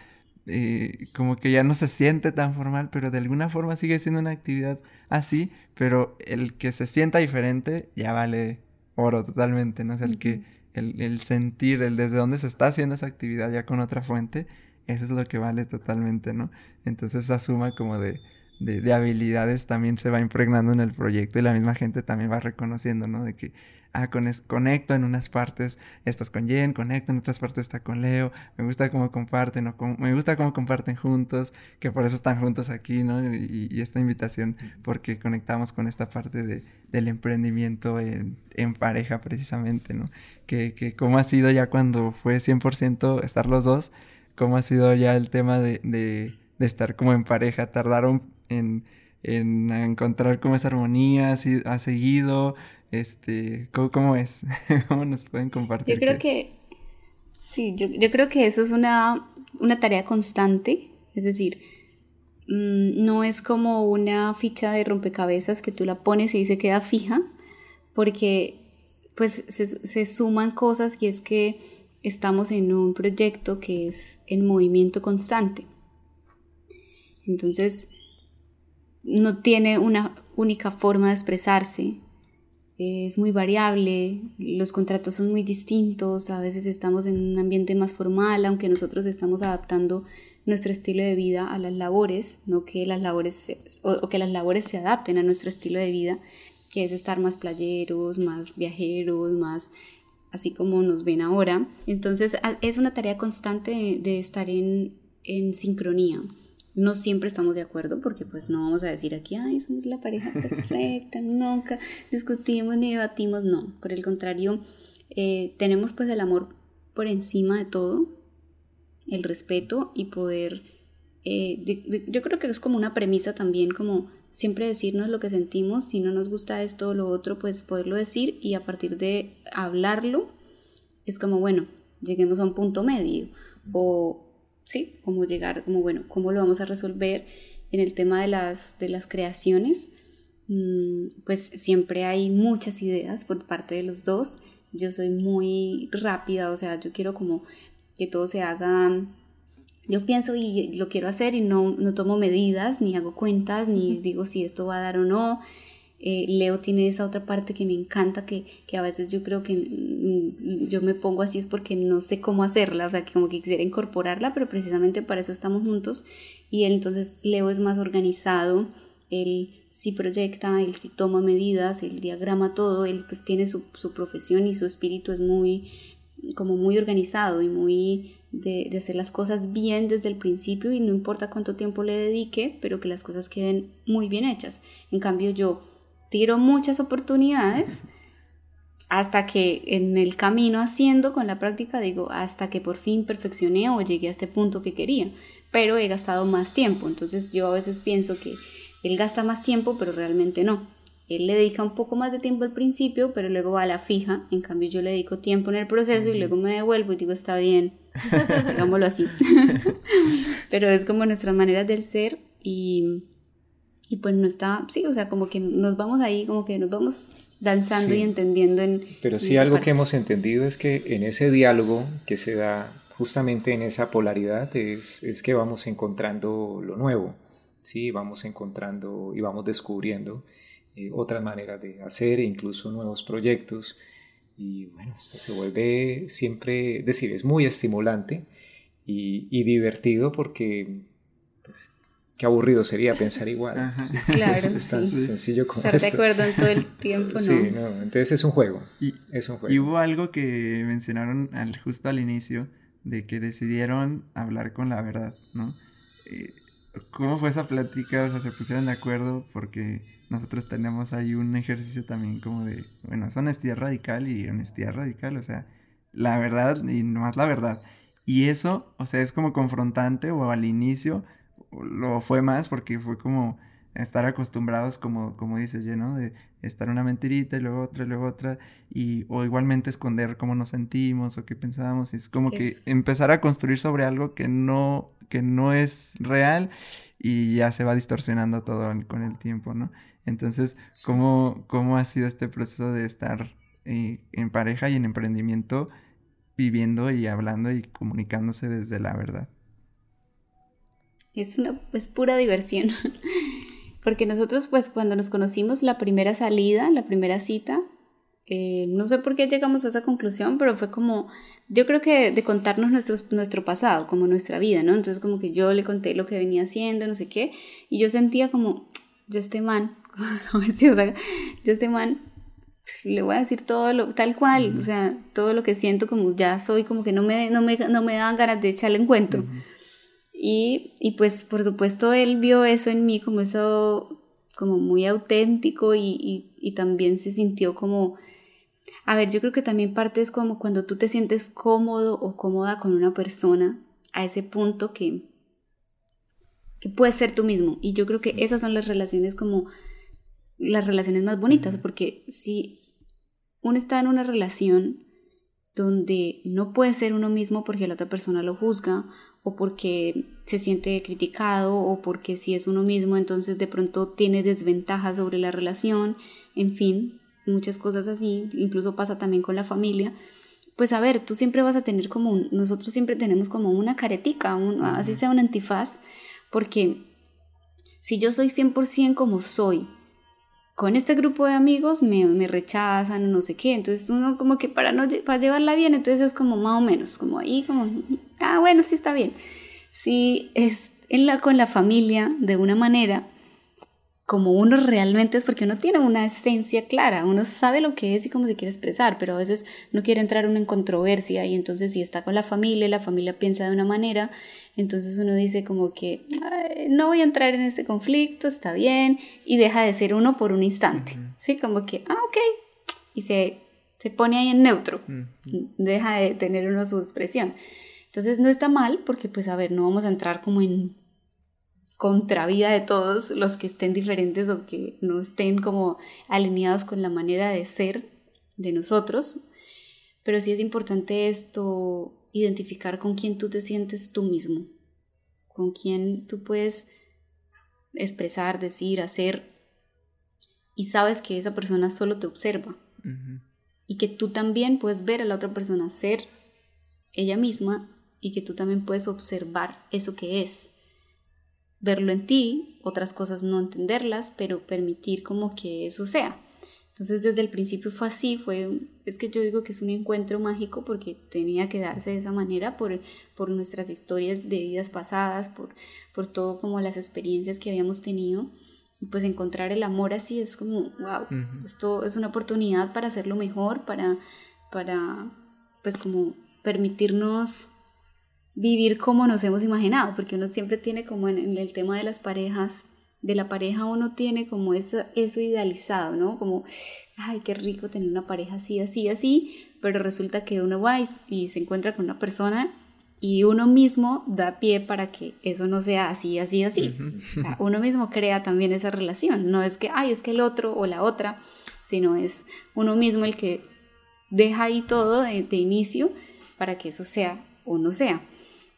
eh, como que ya no se siente tan formal, pero de alguna forma sigue siendo una actividad así, pero el que se sienta diferente ya vale oro totalmente, ¿no? O sea, el que, el, el sentir, el desde dónde se está haciendo esa actividad ya con otra fuente, eso es lo que vale totalmente, ¿no? Entonces esa suma como de de, habilidades también se va impregnando en el proyecto y la misma gente también va reconociendo, ¿no? De que, ah, con conecto en unas partes, estás con Jen, conecto en otras partes está con Leo, me gusta cómo comparten, o me gusta cómo comparten juntos, que por eso están juntos aquí, ¿no? Y, esta invitación, porque conectamos con esta parte de, del emprendimiento en, en, pareja precisamente, ¿no? Que, que cómo ha sido ya cuando fue 100% estar los dos, cómo ha sido ya el tema de, de, de estar como en pareja, tardaron en, encontrar como esa armonía, ha seguido, este, ¿cómo, es? ¿Cómo nos pueden compartir? Yo creo que, sí, yo, creo que eso es una, tarea constante, es decir, mm, no es como una ficha de rompecabezas que tú la pones y se queda fija, porque pues se, se suman cosas y es que estamos en un proyecto que es en movimiento constante. Entonces, no tiene una única forma de expresarse, es muy variable, los contratos son muy distintos, a veces estamos en un ambiente más formal, aunque nosotros estamos adaptando nuestro estilo de vida a las labores, no que las labores o, que las labores se adapten a nuestro estilo de vida, que es estar más playeros, más viajeros, más así como nos ven ahora. Entonces es una tarea constante de, estar en, en sincronía No siempre estamos de acuerdo porque pues no vamos a decir aquí, ay, somos la pareja perfecta, nunca discutimos ni debatimos, no. Por el contrario, eh, tenemos pues el amor por encima de todo, el respeto y poder, eh, yo creo que es como una premisa también como siempre decirnos lo que sentimos, si no nos gusta esto o lo otro, pues poderlo decir y a partir de hablarlo es como, bueno, lleguemos a un punto medio o sí, como llegar, como bueno, ¿cómo lo vamos a resolver en el tema de las, de las creaciones? Mm, pues siempre hay muchas ideas por parte de los dos. Yo soy muy rápida, o sea, yo quiero como que todo se haga yo pienso y lo quiero hacer y no, no tomo medidas, ni hago cuentas, ni digo si esto va a dar o no. Eh, Leo tiene esa otra parte que me encanta, que, que, a veces yo creo que yo me pongo así es porque no sé cómo hacerla, o sea, que como que quisiera incorporarla, pero precisamente para eso estamos juntos. Y él entonces, Leo es más organizado, él sí proyecta, él sí toma medidas, él diagrama todo, él pues tiene su, su profesión y su espíritu es muy, como muy organizado y muy de, hacer las cosas bien desde el principio y no importa cuánto tiempo le dedique, pero que las cosas queden muy bien hechas. En cambio yo tiro muchas oportunidades hasta que en el camino haciendo con la práctica digo hasta que por fin perfeccioné o llegué a este punto que quería, pero he gastado más tiempo, entonces yo a veces pienso que él gasta más tiempo, pero realmente no. Él le dedica un poco más de tiempo al principio, pero luego va a la fija. En cambio, yo le dedico tiempo en el proceso y luego me devuelvo y digo, está bien, hagámoslo así. pero es como nuestras maneras del ser y, y pues no está, sí, o sea, como que nos vamos ahí, como que nos vamos danzando y entendiendo en... Pero sí algo que hemos entendido es que en ese diálogo que se da justamente en esa polaridad es, es que vamos encontrando lo nuevo, sí, vamos encontrando y vamos descubriendo eh, otras maneras de hacer, e incluso nuevos proyectos. Y bueno, esto se vuelve siempre, es decir, es muy estimulante y, divertido porque, pues, qué aburrido sería pensar igual. Claro, es, tan sencillo como Estar de acuerdo en todo el tiempo, ¿no? Sí, no, entonces es un juego. Y, es un juego. y hubo algo que mencionaron al, justo al inicio, de que decidieron hablar con la verdad, ¿no? Eh, ¿Cómo fue esa plática? O sea, se pusieron de acuerdo porque nosotros tenemos ahí un ejercicio también como de, bueno, es honestidad radical y honestidad radical, o sea, la verdad y no más la verdad. Y eso, o sea, es como confrontante o al inicio lo fue más porque fue como estar acostumbrados, como, como dices, ¿no? De estar una mentirita y luego otra y luego otra, y, o igualmente esconder cómo nos sentimos o qué pensábamos, es como que empezar a construir sobre algo que no, que no es real y ya se va distorsionando todo con el tiempo, ¿no? Entonces, ¿cómo, ¿cómo ha sido este proceso de estar eh, en pareja y en emprendimiento viviendo y hablando y comunicándose desde la verdad? Es una es pura diversión. Porque nosotros, pues, cuando nos conocimos, la primera salida, la primera cita, eh, no sé por qué llegamos a esa conclusión, pero fue como, yo creo que de contarnos nuestro, nuestro pasado, como nuestra vida, ¿no? Entonces como que yo le conté lo que venía haciendo, no sé qué, y yo sentía como, ya este man, yo este man, pues, le voy a decir todo lo, tal cual, o sea, todo lo que siento como ya soy, como que no me, no me, no me daban ganas de echarle en cuento. Y, y pues por supuesto él vio eso en mí como eso, como muy auténtico y, y, y también se sintió como a ver, yo creo que también parte es como cuando tú te sientes cómodo o cómoda con una persona a ese punto que, que puedes ser tú mismo. Y yo creo que esas son las relaciones como las relaciones más bonitas, porque si uno está en una relación donde no puede ser uno mismo porque la otra persona lo juzga o porque se siente criticado o porque si es uno mismo entonces de pronto tiene desventajas sobre la relación, en fin, muchas cosas así, incluso pasa también con la familia, pues a ver, tú siempre vas a tener como un, nosotros siempre tenemos como una caretica, un, así sea un antifaz, porque si yo soy 100% como soy, con este grupo de amigos me, me rechazan, no sé qué, entonces uno como que para, no, para llevarla bien, entonces es como más o menos, como ahí, como, ah, bueno, sí está bien. Si es en la, con la familia de una manera, como uno realmente es porque uno tiene una esencia clara, uno sabe lo que es y cómo se quiere expresar, pero a veces no quiere entrar uno en controversia y entonces si está con la familia, la familia piensa de una manera, entonces uno dice como que no voy a entrar en este conflicto, está bien, y deja de ser uno por un instante, ¿sí? Como que, ah, ok, y se, se pone ahí en neutro, deja de tener uno su expresión. Entonces no está mal porque pues a ver, no vamos a entrar como en contravida de todos los que estén diferentes o que no estén como alineados con la manera de ser de nosotros, pero sí es importante esto, identificar con quién tú te sientes tú mismo, con quién tú puedes expresar, decir, hacer, y sabes que esa persona solo te observa, y que tú también puedes ver a la otra persona ser ella misma, y que tú también puedes observar eso que es, verlo en ti, otras cosas no entenderlas, pero permitir como que eso sea. Entonces desde el principio fue así, fue, es que yo digo que es un encuentro mágico porque tenía que darse de esa manera por, por nuestras historias de vidas pasadas, por, por todo como las experiencias que habíamos tenido. Y pues encontrar el amor así es como, wow, esto es una oportunidad para hacerlo mejor, para, para pues como permitirnos vivir como nos hemos imaginado, porque uno siempre tiene como en el tema de las parejas, de la pareja uno tiene como eso, eso idealizado, ¿no? Como, ay, qué rico tener una pareja así, así, así, pero resulta que uno va y, se encuentra con una persona y uno mismo da pie para que eso no sea así, así, así. O sea, uno mismo crea también esa relación, no es que, ay, es que el otro o la otra, sino es uno mismo el que deja ahí todo de, de inicio para que eso sea o no sea.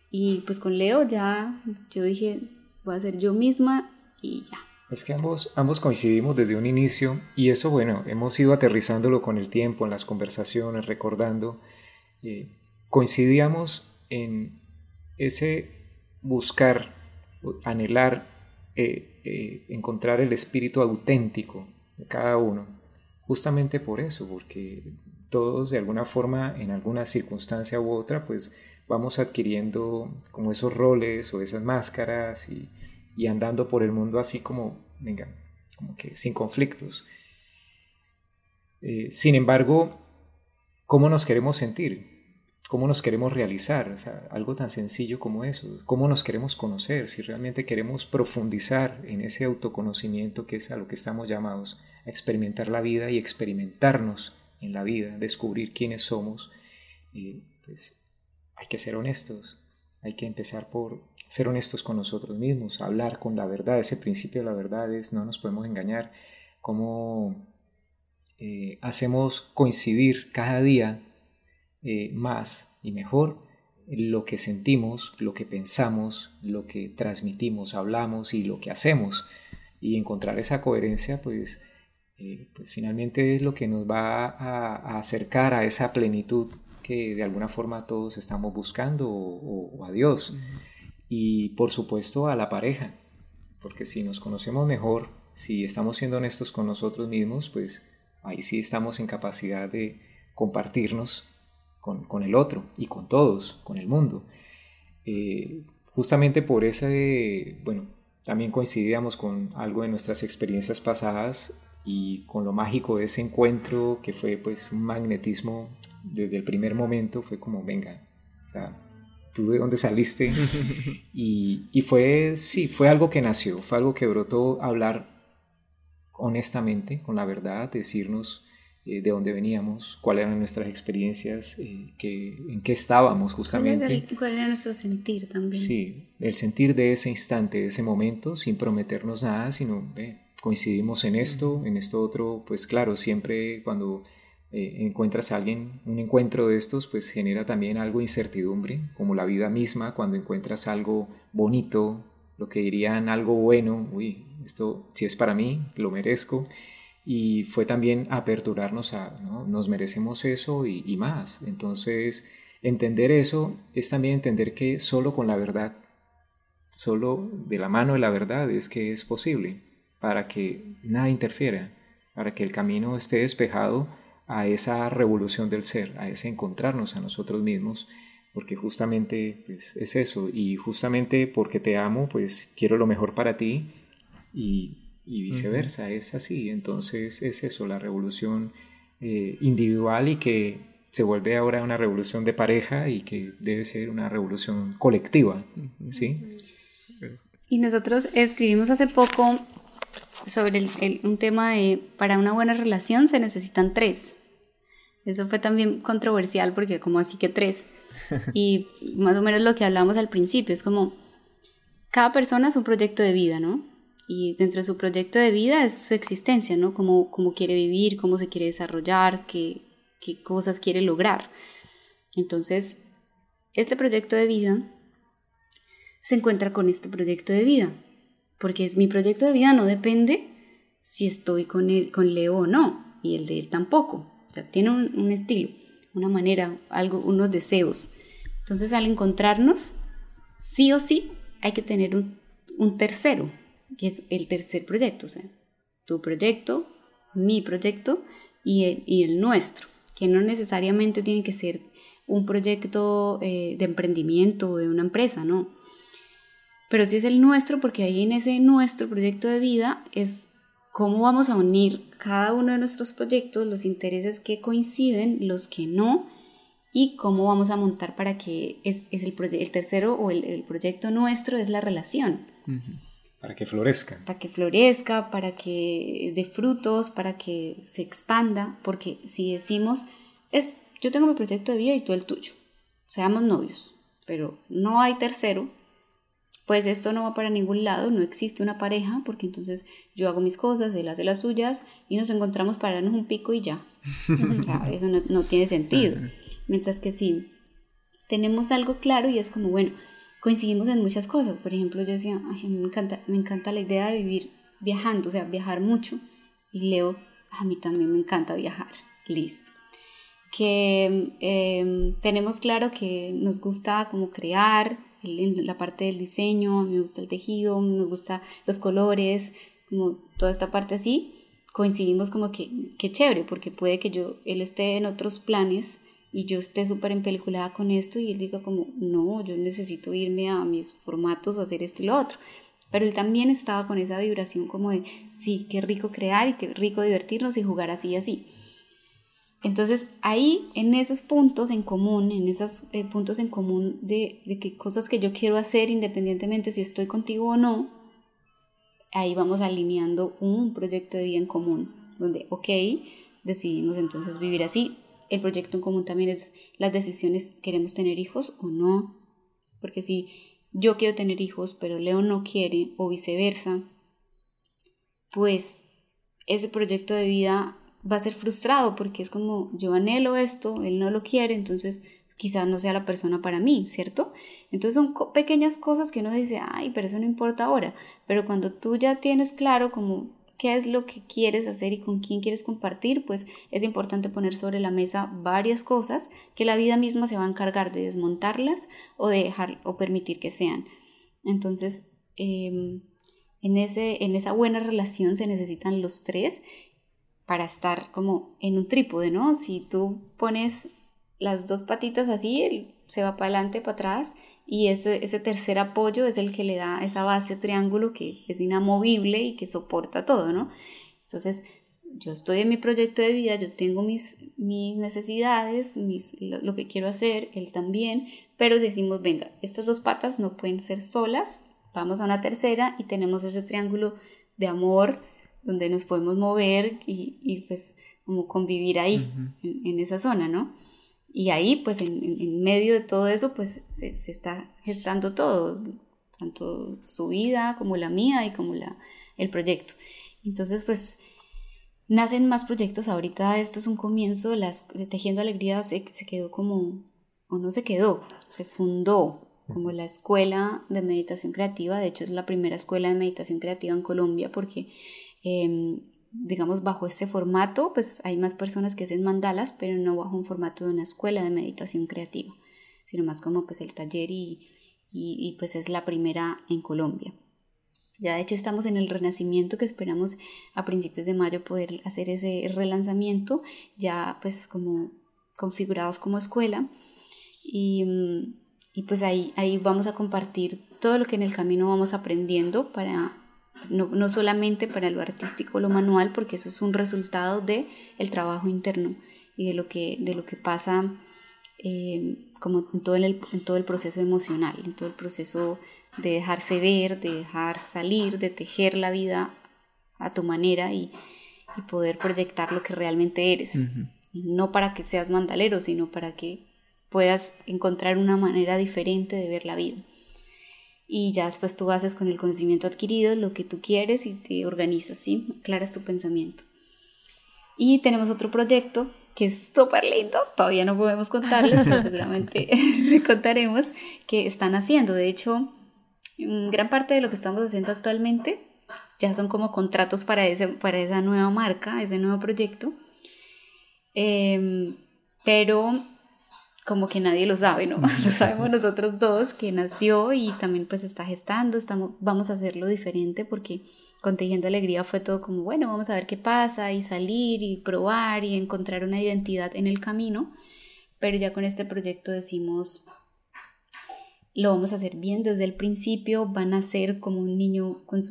Y pues con Leo ya yo dije, voy a ser yo misma y ya. Es que ambos, ambos coincidimos desde un inicio y eso, bueno, hemos ido aterrizándolo con el tiempo, en las conversaciones, recordando. Eh, coincidíamos en ese buscar, anhelar, eh, eh, encontrar el espíritu auténtico de cada uno. Justamente por eso, porque todos de alguna forma, en alguna circunstancia u otra, pues vamos adquiriendo como esos roles o esas máscaras y y andando por el mundo así como, venga, como que sin conflictos. Eh, sin embargo, ¿cómo nos queremos sentir? ¿Cómo nos queremos realizar? algo tan sencillo como eso. ¿Cómo nos queremos conocer? Si realmente queremos profundizar en ese autoconocimiento que es a lo que estamos llamados, a experimentar la vida y experimentarnos en la vida, descubrir quiénes somos, eh, pues hay que ser honestos. Hay que empezar por ser honestos con nosotros mismos, hablar con la verdad. Ese principio de la verdad es no nos podemos engañar. Cómo eh, hacemos coincidir cada día eh, más y mejor lo que sentimos, lo que pensamos, lo que transmitimos, hablamos y lo que hacemos. Y encontrar esa coherencia, pues, eh, pues finalmente es lo que nos va a, acercar a esa plenitud que de alguna forma todos estamos buscando o, a Dios y por supuesto a la pareja, porque si nos conocemos mejor, si estamos siendo honestos con nosotros mismos, pues ahí sí estamos en capacidad de compartirnos con, el otro y con todos, con el mundo. Eh, justamente por ese, bueno, también coincidíamos con algo de nuestras experiencias pasadas y con lo mágico de ese encuentro que fue pues un magnetismo desde el primer momento, fue como, venga, o sea, tú de dónde saliste. y, y, fue, sí, fue algo que nació, fue algo que brotó hablar honestamente, con la verdad, decirnos eh, de dónde veníamos, cuáles eran nuestras experiencias, eh, que, en qué estábamos justamente. ¿Cuál era, nuestro sentir también? Sí, el sentir de ese instante, de ese momento, sin prometernos nada, sino coincidimos en esto, en esto otro, pues claro, siempre cuando eh, encuentras a alguien, un encuentro de estos, pues genera también algo de incertidumbre, como la vida misma, cuando encuentras algo bonito, lo que dirían algo bueno, uy, esto si es para mí, lo merezco. Y fue también aperturarnos a, ¿no? Nos merecemos eso y, y más. Entonces, entender eso es también entender que solo con la verdad, solo de la mano de la verdad es que es posible, para que nada interfiera, para que el camino esté despejado a esa revolución del ser, a ese encontrarnos a nosotros mismos, porque justamente pues, es eso, y justamente porque te amo, pues quiero lo mejor para ti y, viceversa, es así, entonces es eso, la revolución eh, individual y que se vuelve ahora una revolución de pareja y que debe ser una revolución colectiva, ¿sí? Y nosotros escribimos hace poco sobre un tema de para una buena relación se necesitan tres. Eso fue también controversial porque como así que tres. Y más o menos lo que hablamos al principio, es como cada persona es un proyecto de vida, ¿no? Y dentro de su proyecto de vida es su existencia, ¿no? Cómo, cómo quiere vivir, cómo se quiere desarrollar, qué, qué cosas quiere lograr. Entonces, este proyecto de vida se encuentra con este proyecto de vida, porque es mi proyecto de vida no depende si estoy con, él, con Leo o no, y el de él tampoco. O sea, tiene un, estilo, una manera, algo, unos deseos. Entonces, al encontrarnos, sí o sí, hay que tener un, tercero, que es el tercer proyecto, o sea, tu proyecto, mi proyecto y el, y el nuestro, que no necesariamente tiene que ser un proyecto eh, de emprendimiento o de una empresa, no pero sí es el nuestro porque ahí en ese nuestro proyecto de vida es cómo vamos a unir cada uno de nuestros proyectos, los intereses que coinciden, los que no, y cómo vamos a montar para que es, es el, el, tercero o el, el, proyecto nuestro es la relación. Para que florezca. Para que florezca, para que dé frutos, para que se expanda, porque si decimos, es, yo tengo mi proyecto de vida y tú el tuyo, seamos novios, pero no hay tercero, pues esto no va para ningún lado, no existe una pareja, porque entonces yo hago mis cosas, él hace las suyas y nos encontramos para darnos un pico y ya. o sea, eso no, tiene sentido. Mientras que sí, tenemos algo claro y es como, bueno, coincidimos en muchas cosas. Por ejemplo, yo decía, Ay, me, encanta, me encanta la idea de vivir viajando, o sea, viajar mucho. Y Leo, a mí también me encanta viajar. Listo. Que em, tenemos claro que nos gusta como crear, la parte del diseño, me gusta el tejido, me gusta los colores, como toda esta parte así, coincidimos como que, qué chévere, porque puede que yo, él esté en otros planes y yo esté súper empeliculada con esto y él diga como, no, yo necesito irme a mis formatos o hacer esto y lo otro. Pero él también estaba con esa vibración como de, sí, qué rico crear y qué rico divertirnos y jugar así y así. Entonces ahí en esos puntos en común, en esos eh, puntos en común de, de cosas que yo quiero hacer independientemente si estoy contigo o no, ahí vamos alineando un proyecto de vida en común, donde, ok, decidimos entonces vivir así. El proyecto en común también es las decisiones, ¿queremos tener hijos o no? Porque si yo quiero tener hijos, pero Leo no quiere, o viceversa, pues ese proyecto de vida va a ser frustrado porque es como yo anhelo esto, él no lo quiere, entonces quizás no sea la persona para mí, ¿cierto? Entonces son pequeñas cosas que uno dice, ay, pero eso no importa ahora, pero cuando tú ya tienes claro como qué es lo que quieres hacer y con quién quieres compartir, pues es importante poner sobre la mesa varias cosas que la vida misma se va a encargar de desmontarlas o de dejar o permitir que sean. Entonces, em, en, ese, en esa buena relación se necesitan los tres para estar como en un trípode, ¿no? Si tú pones las dos patitas así, se va para adelante, para atrás, y ese, tercer apoyo es el que le da esa base triángulo que es inamovible y que soporta todo, ¿no? Entonces, yo estoy en mi proyecto de vida, yo tengo mis, mis necesidades, mis, lo, que quiero hacer, él también, pero decimos, venga, estas dos patas no pueden ser solas, vamos a una tercera y tenemos ese triángulo de amor, donde nos podemos mover y, y pues como convivir ahí, en, esa zona, ¿no? Y ahí, pues en, en medio de todo eso, pues se, se, está gestando todo, tanto su vida como la mía y como la, el proyecto. Entonces, pues nacen más proyectos. Ahorita esto es un comienzo, las, Tejiendo Alegría se, se quedó como, o no se quedó, se fundó como la escuela de meditación creativa. De hecho, es la primera escuela de meditación creativa en Colombia porque Em, digamos, bajo este formato, pues hay más personas que hacen mandalas, pero no bajo un formato de una escuela de meditación creativa, sino más como pues el taller y, y, pues es la primera en Colombia. Ya de hecho estamos en el renacimiento que esperamos a principios de mayo poder hacer ese relanzamiento, ya pues como configurados como escuela. Y, y pues ahí, ahí vamos a compartir todo lo que en el camino vamos aprendiendo para no, solamente para lo artístico lo manual, porque eso es un resultado del el trabajo interno y de lo que, de lo que pasa eh, como en todo, el, en todo el proceso emocional, en todo el proceso de dejarse ver, de dejar salir, de tejer la vida a tu manera y, poder proyectar lo que realmente eres. no para que seas mandalero, sino para que puedas encontrar una manera diferente de ver la vida. Y ya después tú haces con el conocimiento adquirido lo que tú quieres y te organizas, ¿sí? Aclaras tu pensamiento. Y tenemos otro proyecto que es súper lindo, todavía no podemos contarles, pero seguramente le contaremos, que están haciendo. De hecho, gran parte de lo que estamos haciendo actualmente ya son como contratos para, ese, para esa nueva marca, ese nuevo proyecto. Em, pero como que nadie lo sabe, ¿no? Lo sabemos nosotros dos, que nació y también pues está gestando, estamos, vamos a hacerlo diferente porque con Tejiendo Alegría fue todo como, bueno, vamos a ver qué pasa y salir y probar y encontrar una identidad en el camino, pero ya con este proyecto decimos, lo vamos a hacer bien desde el principio, van a ser como un niño con,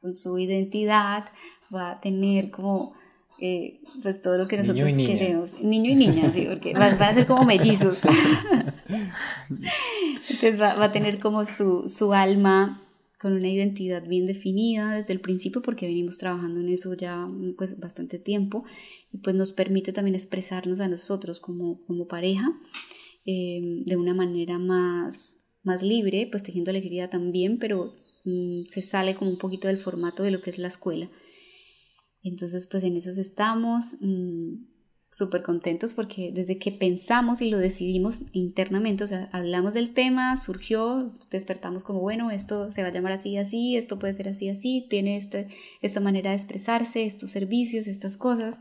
con su identidad, va a tener como eh, pues todo lo que nosotros queremos. Niño y niña, sí, porque van, a ser como mellizos. Entonces va, a tener como su, su alma con una identidad bien definida desde el principio porque venimos trabajando en eso ya pues bastante tiempo y pues nos permite también expresarnos a nosotros como, como pareja eh, de una manera más, más libre, pues tejiendo alegría también, pero mm, se sale como un poquito del formato de lo que es la escuela. Entonces, pues en eso estamos mm, súper contentos porque desde que pensamos y lo decidimos internamente, o sea, hablamos del tema, surgió, despertamos como, bueno, esto se va a llamar así, así, esto puede ser así, así, tiene este, esta manera de expresarse, estos servicios, estas cosas.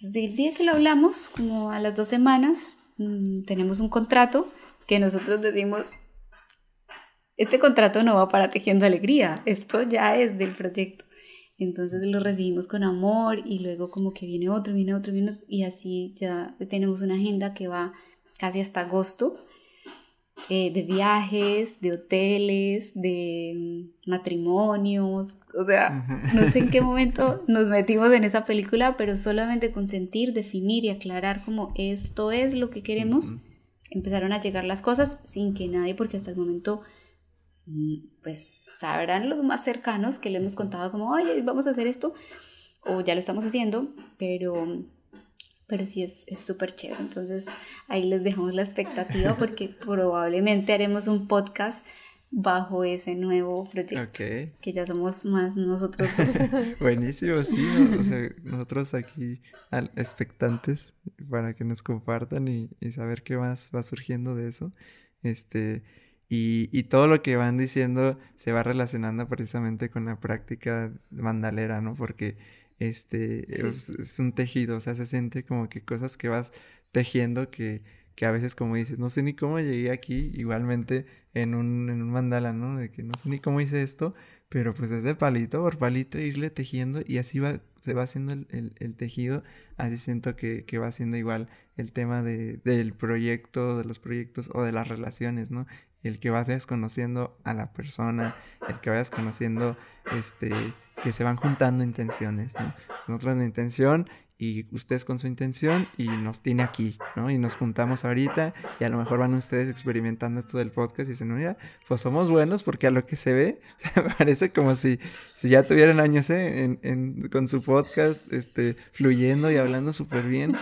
Desde el día que lo hablamos, como a las dos semanas, mm, tenemos un contrato que nosotros decimos, este contrato no va para Tejiendo Alegría, esto ya es del proyecto. Entonces lo recibimos con amor y luego como que viene otro, viene otro, viene otro, y así ya tenemos una agenda que va casi hasta agosto eh, de viajes, de hoteles, de mm, matrimonios, o sea, no sé en qué momento nos metimos en esa película, pero solamente con sentir, definir y aclarar como esto es lo que queremos, empezaron a llegar las cosas sin que nadie, porque hasta el momento, mm, pues sabrán los más cercanos que le hemos contado como, oye, vamos a hacer esto, o ya lo estamos haciendo, pero, pero sí es súper chévere. Entonces ahí les dejamos la expectativa porque probablemente haremos un podcast bajo ese nuevo proyecto. Que ya somos más nosotros dos. Buenísimo, sí. nosotros aquí expectantes para que nos compartan y, y, saber qué más va surgiendo de eso. Este, y, todo lo que van diciendo se va relacionando precisamente con la práctica mandalera, ¿no? Porque este es, un tejido, o sea, se siente como que cosas que vas tejiendo que, que a veces como dices, no sé ni cómo llegué aquí, igualmente en un, en un mandala, ¿no? De que no sé ni cómo hice esto, pero pues desde palito por palito irle tejiendo y así va, se va haciendo el, el, tejido, así siento que, que, va siendo igual el tema de, del proyecto, de los proyectos o de las relaciones, ¿no? El que vayas conociendo a la persona, el que vayas conociendo, este, que se van juntando intenciones, ¿no? Nosotros la intención y ustedes con su intención y nos tiene aquí, ¿no? Y nos juntamos ahorita y a lo mejor van ustedes experimentando esto del podcast y dicen, mira, pues somos buenos porque a lo que se ve, parece como si, si ya tuvieran años ¿eh? en, en, con su podcast, este, fluyendo y hablando súper bien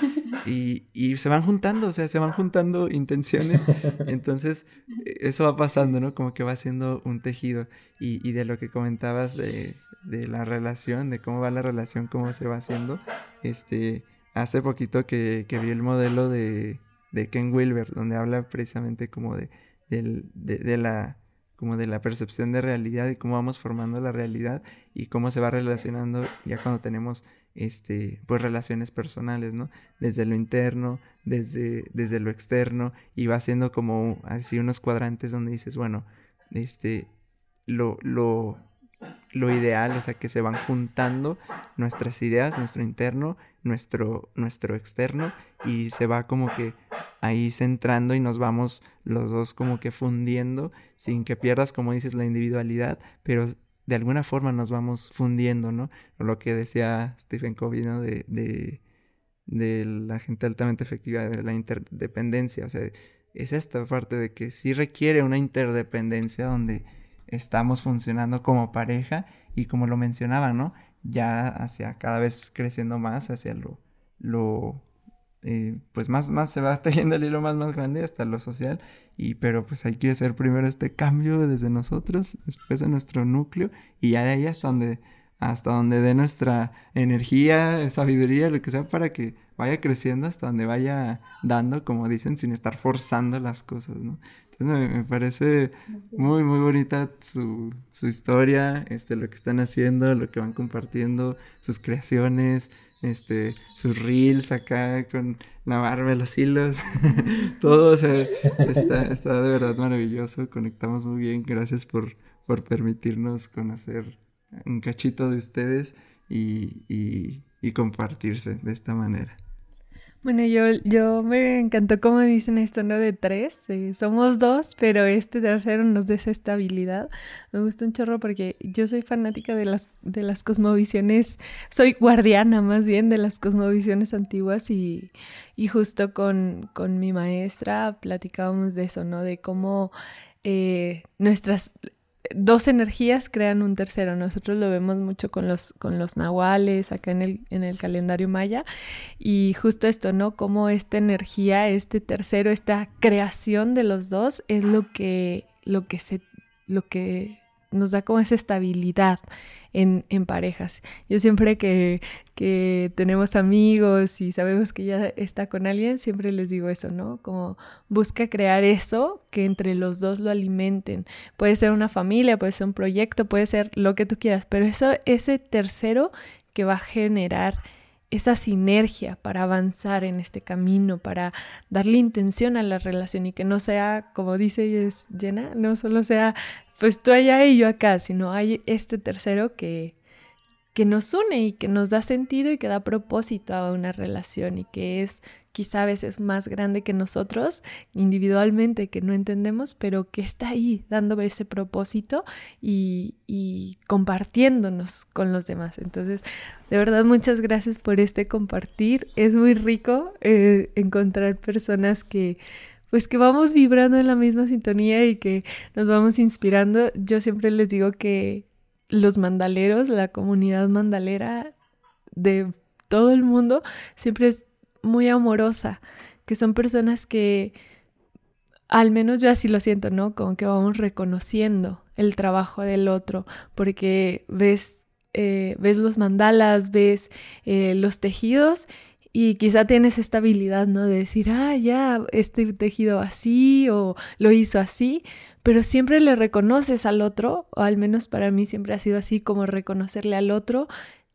y, y se van juntando, o sea, se van juntando intenciones, entonces eso va pasando, ¿no? Como que va siendo un tejido y, y de lo que comentabas de de la relación, de cómo va la relación, cómo se va haciendo. Este, hace poquito que, vi el modelo de, de, Ken Wilber, donde habla precisamente como de, de, la como de la percepción de realidad y cómo vamos formando la realidad y cómo se va relacionando ya cuando tenemos este pues relaciones personales, ¿no? Desde lo interno, desde, desde lo externo y va haciendo como así unos cuadrantes donde dices, bueno, este lo, lo lo ideal, o sea, que se van juntando nuestras ideas, nuestro interno, nuestro, nuestro externo, y se va como que ahí centrando y nos vamos los dos como que fundiendo, sin que pierdas, como dices, la individualidad, pero de alguna forma nos vamos fundiendo, ¿no? Lo que decía Stephen Covey, ¿no? De, de, de la gente altamente efectiva, de la interdependencia. O sea, es esta parte de que sí requiere una interdependencia donde estamos funcionando como pareja y como lo mencionaba, ¿no? Ya hacia cada vez creciendo más hacia lo, lo eh, pues más, más se va tejiendo el hilo más, más grande hasta lo social. Y, pero pues hay que hacer primero este cambio desde nosotros, después de nuestro núcleo, y ya de ahí hasta donde, hasta donde dé nuestra energía, sabiduría, lo que sea, para que vaya creciendo hasta donde vaya dando, como dicen, sin estar forzando las cosas, ¿no? Entonces me, parece muy, muy bonita su, su historia, este, lo que están haciendo, lo que van compartiendo, sus creaciones, este, sus reels acá con la barba, los hilos, todo, o sea, está, está, de verdad maravilloso, conectamos muy bien, gracias por, por permitirnos conocer un cachito de ustedes y, y, y compartirse de esta manera. Bueno, yo, yo me encantó como dicen esto, ¿no? De tres, somos dos, pero este tercero nos da estabilidad. Me gusta un chorro porque yo soy fanática de las, de las cosmovisiones, soy guardiana más bien de las cosmovisiones antiguas y, y justo con, con mi maestra platicábamos de eso, ¿no? De cómo eh, nuestras dos energías crean un tercero. Nosotros lo vemos mucho con los, con los nahuales acá en el, en el calendario maya. Y justo esto, ¿no? Como esta energía, este tercero, esta creación de los dos es lo que, lo que se, lo que nos da como esa estabilidad en, en parejas. Yo siempre que, que, tenemos amigos y sabemos que ya está con alguien, siempre les digo eso, ¿no? Como busca crear eso que entre los dos lo alimenten. Puede ser una familia, puede ser un proyecto, puede ser lo que tú quieras, pero eso, ese tercero que va a generar esa sinergia para avanzar en este camino, para darle intención a la relación y que no sea, como dice Jenna, no solo sea pues tú allá y yo acá, sino hay este tercero que, que nos une y que nos da sentido y que da propósito a una relación y que es quizá a veces más grande que nosotros individualmente, que no entendemos, pero que está ahí dando ese propósito y, y compartiéndonos con los demás. Entonces, de verdad, muchas gracias por este compartir. Es muy rico eh, encontrar personas que pues que vamos vibrando en la misma sintonía y que nos vamos inspirando. Yo siempre les digo que los mandaleros, la comunidad mandalera de todo el mundo, siempre es muy amorosa, que son personas que, al menos yo así lo siento, ¿no? Como que vamos reconociendo el trabajo del otro, porque ves, eh, ves los mandalas, ves eh, los tejidos y quizá tienes esta habilidad, ¿no? De decir, ah, ya, este tejido así o lo hizo así, pero siempre le reconoces al otro, o al menos para mí siempre ha sido así como reconocerle al otro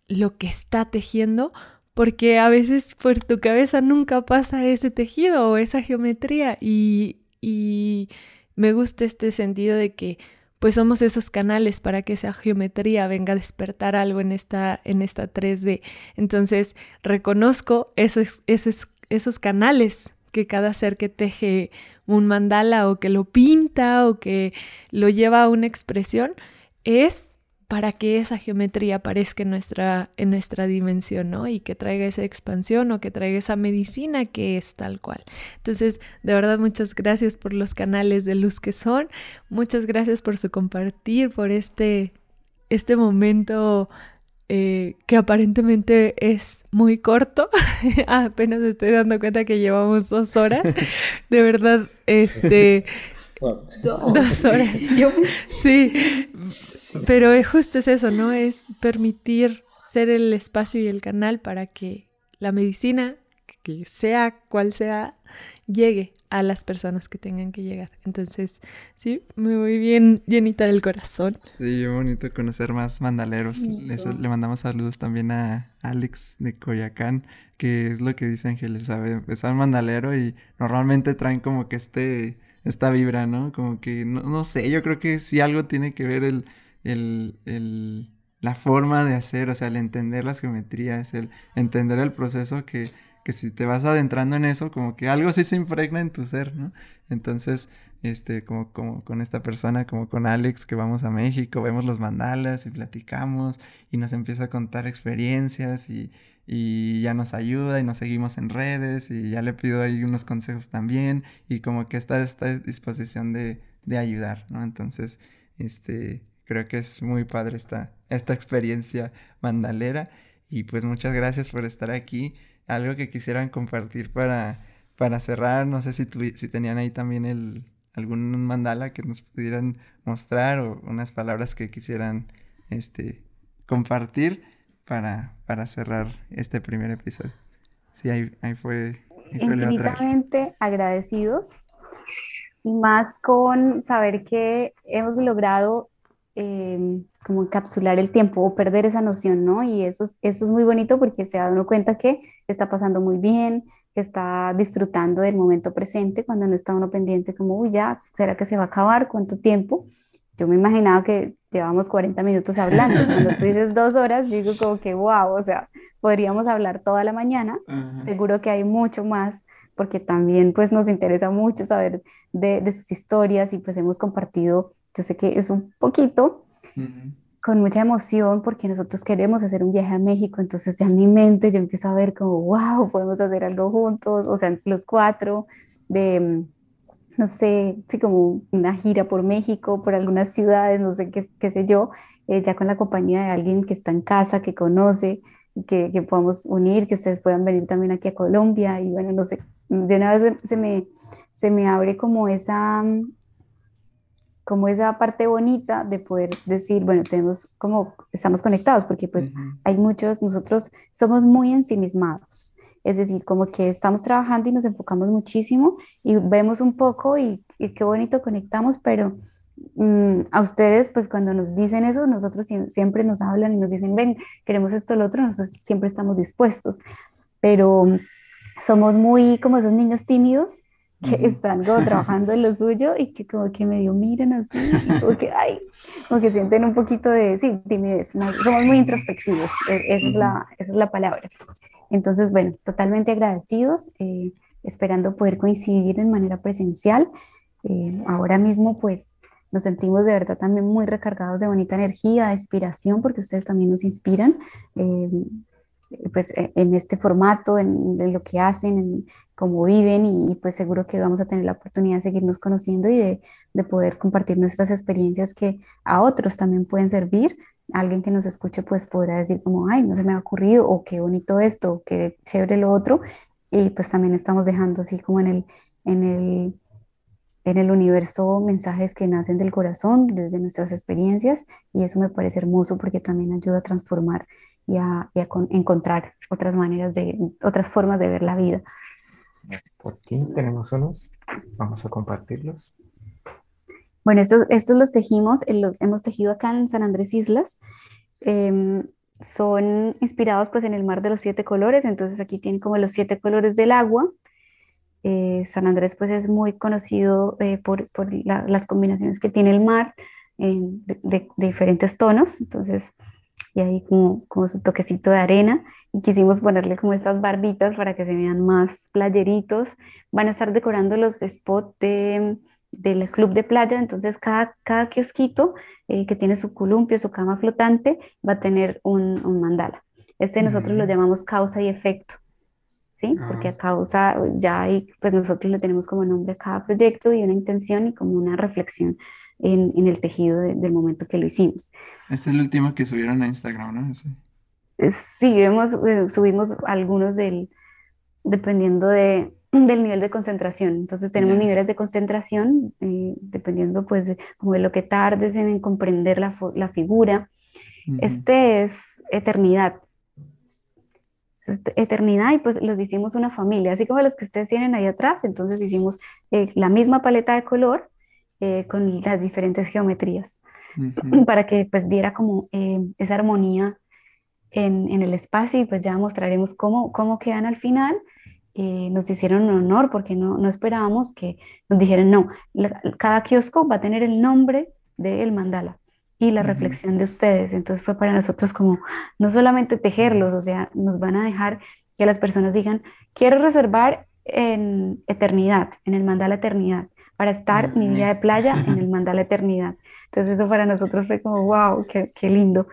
lo que está tejiendo, porque a veces por tu cabeza nunca pasa ese tejido o esa geometría y, y me gusta este sentido de que pues somos esos canales para que esa geometría venga a despertar algo en esta, en esta 3D. Entonces, reconozco esos, esos, esos canales que cada ser que teje un mandala o que lo pinta o que lo lleva a una expresión es para que esa geometría aparezca en nuestra, en nuestra dimensión, ¿no? Y que traiga esa expansión o que traiga esa medicina que es tal cual. Entonces, de verdad, muchas gracias por los canales de luz que son. Muchas gracias por su compartir, por este, este momento eh, que aparentemente es muy corto. Apenas estoy dando cuenta que llevamos dos horas. De verdad, este... Dos horas. Sí, pero justo es eso, ¿no? Es permitir ser el espacio y el canal para que la medicina, que sea cual sea, llegue a las personas que tengan que llegar. Entonces, sí, me voy bien llenita del corazón. Sí, bonito conocer más mandaleros. le mandamos saludos también a Alex de Coyacán, que es lo que dice Ángeles, ¿sabe? Es un mandalero y normalmente traen como que este, esta vibra, ¿no? Como que, no, no sé, yo creo que sí algo tiene que ver el el, la forma de hacer, o sea, el entender las geometrías, el entender el proceso que, que si te vas adentrando en eso, como que algo sí se impregna en tu ser, ¿no? Entonces, este, como, como con esta persona, como con Alex, que vamos a México, vemos los mandalas y platicamos y nos empieza a contar experiencias y, y ya nos ayuda y nos seguimos en redes y ya le pido ahí unos consejos también y como que está esta disposición de, de ayudar, ¿no? Entonces, este, creo que es muy padre esta, esta experiencia mandalera y pues muchas gracias por estar aquí. Algo que quisieran compartir para, para cerrar, no sé si, si tenían ahí también el, algún mandala que nos pudieran mostrar o unas palabras que quisieran este, compartir para, para cerrar este primer episodio. Sí, ahí, ahí fue. Infinitamente agradecidos y más con saber que hemos logrado em, como encapsular el tiempo o perder esa noción, ¿no? Y eso, eso es muy bonito porque se da uno cuenta que está pasando muy bien, que está disfrutando del momento presente cuando no está uno pendiente como, uy, ya, ¿será que se va a acabar? ¿Cuánto tiempo? Yo me imaginaba que llevamos 40 minutos hablando. Cuando tú dices dos horas, digo como que, wow, o sea, podríamos hablar toda la mañana. Seguro que hay mucho más, porque también pues nos interesa mucho saber de, de sus historias y pues hemos compartido, yo sé que es un poquito, con mucha emoción, porque nosotros queremos hacer un viaje a México, entonces ya en mi mente yo empiezo a ver como, wow, podemos hacer algo juntos, o sea, los cuatro, de no sé, sí, como una gira por México, por algunas ciudades, no sé qué, qué sé yo, eh, ya con la compañía de alguien que está en casa, que conoce, que, que podamos unir, que ustedes puedan venir también aquí a Colombia y bueno, no sé, de una vez se, me, se me abre como esa, como esa parte bonita de poder decir, bueno, tenemos como, estamos conectados, porque pues hay muchos, nosotros somos muy ensimismados. Es decir, como que estamos trabajando y nos enfocamos muchísimo y vemos un poco y, qué bonito conectamos, pero mm, a ustedes, pues cuando nos dicen eso, nosotros siempre nos hablan y nos dicen, ven, queremos esto, lo otro, nosotros siempre estamos dispuestos, pero somos muy como esos niños tímidos que están como trabajando en lo suyo y que como que medio miran así, y como que, ay, como que sienten un poquito de, sí, timidez, somos muy introspectivos, e, esa, es la, esa es la palabra. Entonces, bueno, totalmente agradecidos, eh, esperando poder coincidir en manera presencial. Eh, ahora mismo, pues, nos sentimos de verdad también muy recargados de bonita energía, de inspiración, porque ustedes también nos inspiran. Eh, pues en este formato, en, lo que hacen, en cómo viven y, pues seguro que vamos a tener la oportunidad de seguirnos conociendo y de, de, poder compartir nuestras experiencias que a otros también pueden servir. Alguien que nos escuche pues podrá decir como, ay, no se me ha ocurrido, o qué bonito esto, o qué chévere lo otro, y pues también estamos dejando así como en el, en el, en el universo mensajes que nacen del corazón, desde nuestras experiencias, y eso me parece hermoso porque también ayuda a transformar y a, y a encontrar otras maneras de, otras formas de ver la vida. Por aquí tenemos unos, vamos a compartirlos. Bueno, estos, estos los tejimos, eh, los hemos tejido acá en San Andrés Islas. Em, son inspirados pues en el mar de los siete colores, entonces aquí tienen como los siete colores del agua. Eh, San Andrés pues es muy conocido eh, por, por las combinaciones que tiene el mar de, de, diferentes tonos, entonces y ahí como, como su toquecito de arena y quisimos ponerle como estas barbitas para que se vean más playeritos. Van a estar decorando los spots de del club de playa, entonces cada, cada kiosquito eh, que tiene su columpio, su cama flotante, va a tener un, un mandala. Este nosotros lo llamamos causa y efecto, ¿sí? Porque a ah. causa ya hay, pues nosotros le tenemos como nombre a cada proyecto y una intención y como una reflexión en, en el tejido del momento que lo hicimos. Este es el último que subieron a Instagram, ¿no? Eh, sí, vemos, eh, subimos algunos del, dependiendo de, del nivel de concentración. Entonces tenemos niveles de concentración eh, dependiendo pues de, como de lo que tardes en, comprender la, la figura. Este es eternidad. eternidad y pues los hicimos una familia, así como los que ustedes tienen ahí atrás. Entonces hicimos eh, la misma paleta de color eh, con las diferentes geometrías para que pues diera como esa armonía en, en, el espacio y pues ya mostraremos cómo, cómo quedan al final. Eh, nos hicieron un honor porque no, no esperábamos que nos dijeran, no, cada kiosco va a tener el nombre del mandala y la reflexión de ustedes. Entonces fue para nosotros como no solamente tejerlos, o sea, nos van a dejar que las personas digan, quiero reservar en eternidad, en el mandala eternidad, para estar mi día de playa en el mandala eternidad. Entonces eso para nosotros fue como, wow, qué, qué lindo.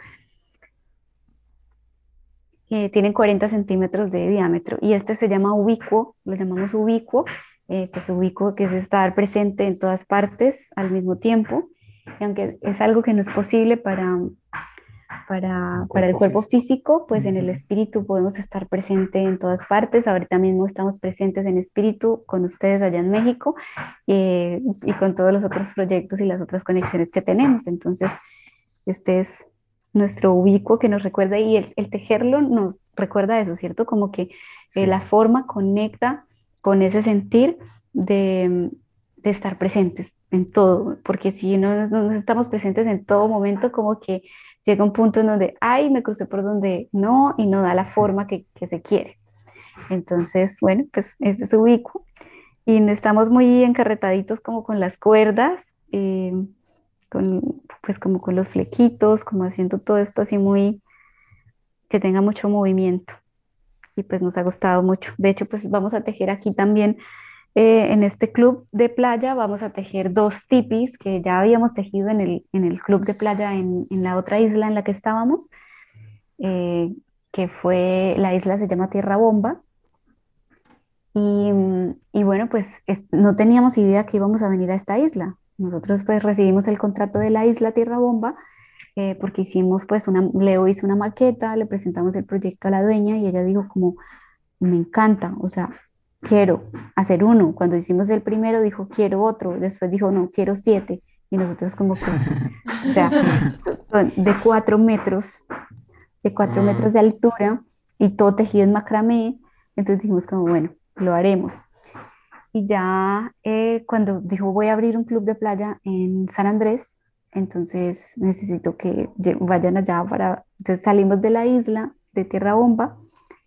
eh, tienen 40 centímetros de diámetro y este se llama ubicuo, lo llamamos ubicuo, eh, pues ubicuo que es estar presente en todas partes al mismo tiempo, y aunque es algo que no es posible para, para, para el cuerpo físico, pues en el espíritu podemos estar presente en todas partes. Ahorita mismo estamos presentes en espíritu con ustedes allá en México eh, y con todos los otros proyectos y las otras conexiones que tenemos. Entonces, este es nuestro ubicuo que nos recuerda y el, tejerlo nos recuerda eso, ¿cierto? Como que eh, la forma conecta con ese sentir de, de, estar presentes en todo, porque si no, no estamos presentes en todo momento, como que llega un punto en donde, ay, me crucé por donde no y no da la forma que, que se quiere. Entonces, bueno, pues ese es ubicuo y estamos muy encarretaditos como con las cuerdas. Eh, pues como con los flequitos, como haciendo todo esto así muy, que tenga mucho movimiento. Y pues nos ha gustado mucho. De hecho, pues vamos a tejer aquí también, eh, en este club de playa, vamos a tejer dos tipis que ya habíamos tejido en el, en el club de playa en, en, la otra isla en la que estábamos, eh, que fue, la isla se llama Tierra Bomba. Y, y bueno, pues no teníamos idea que íbamos a venir a esta isla. Nosotros pues recibimos el contrato de la isla Tierra Bomba eh, porque hicimos pues una, Leo hizo una maqueta, le presentamos el proyecto a la dueña y ella dijo como, me encanta, o sea, quiero hacer uno. Cuando hicimos el primero dijo, quiero otro, después dijo, no, quiero siete. Y nosotros como que, o sea, son de cuatro metros, de cuatro mm. metros de altura y todo tejido en macramé. Entonces dijimos como, bueno, lo haremos y ya eh, cuando dijo voy a abrir un club de playa en San Andrés, entonces necesito que vayan allá para... Entonces salimos de la isla de Tierra Bomba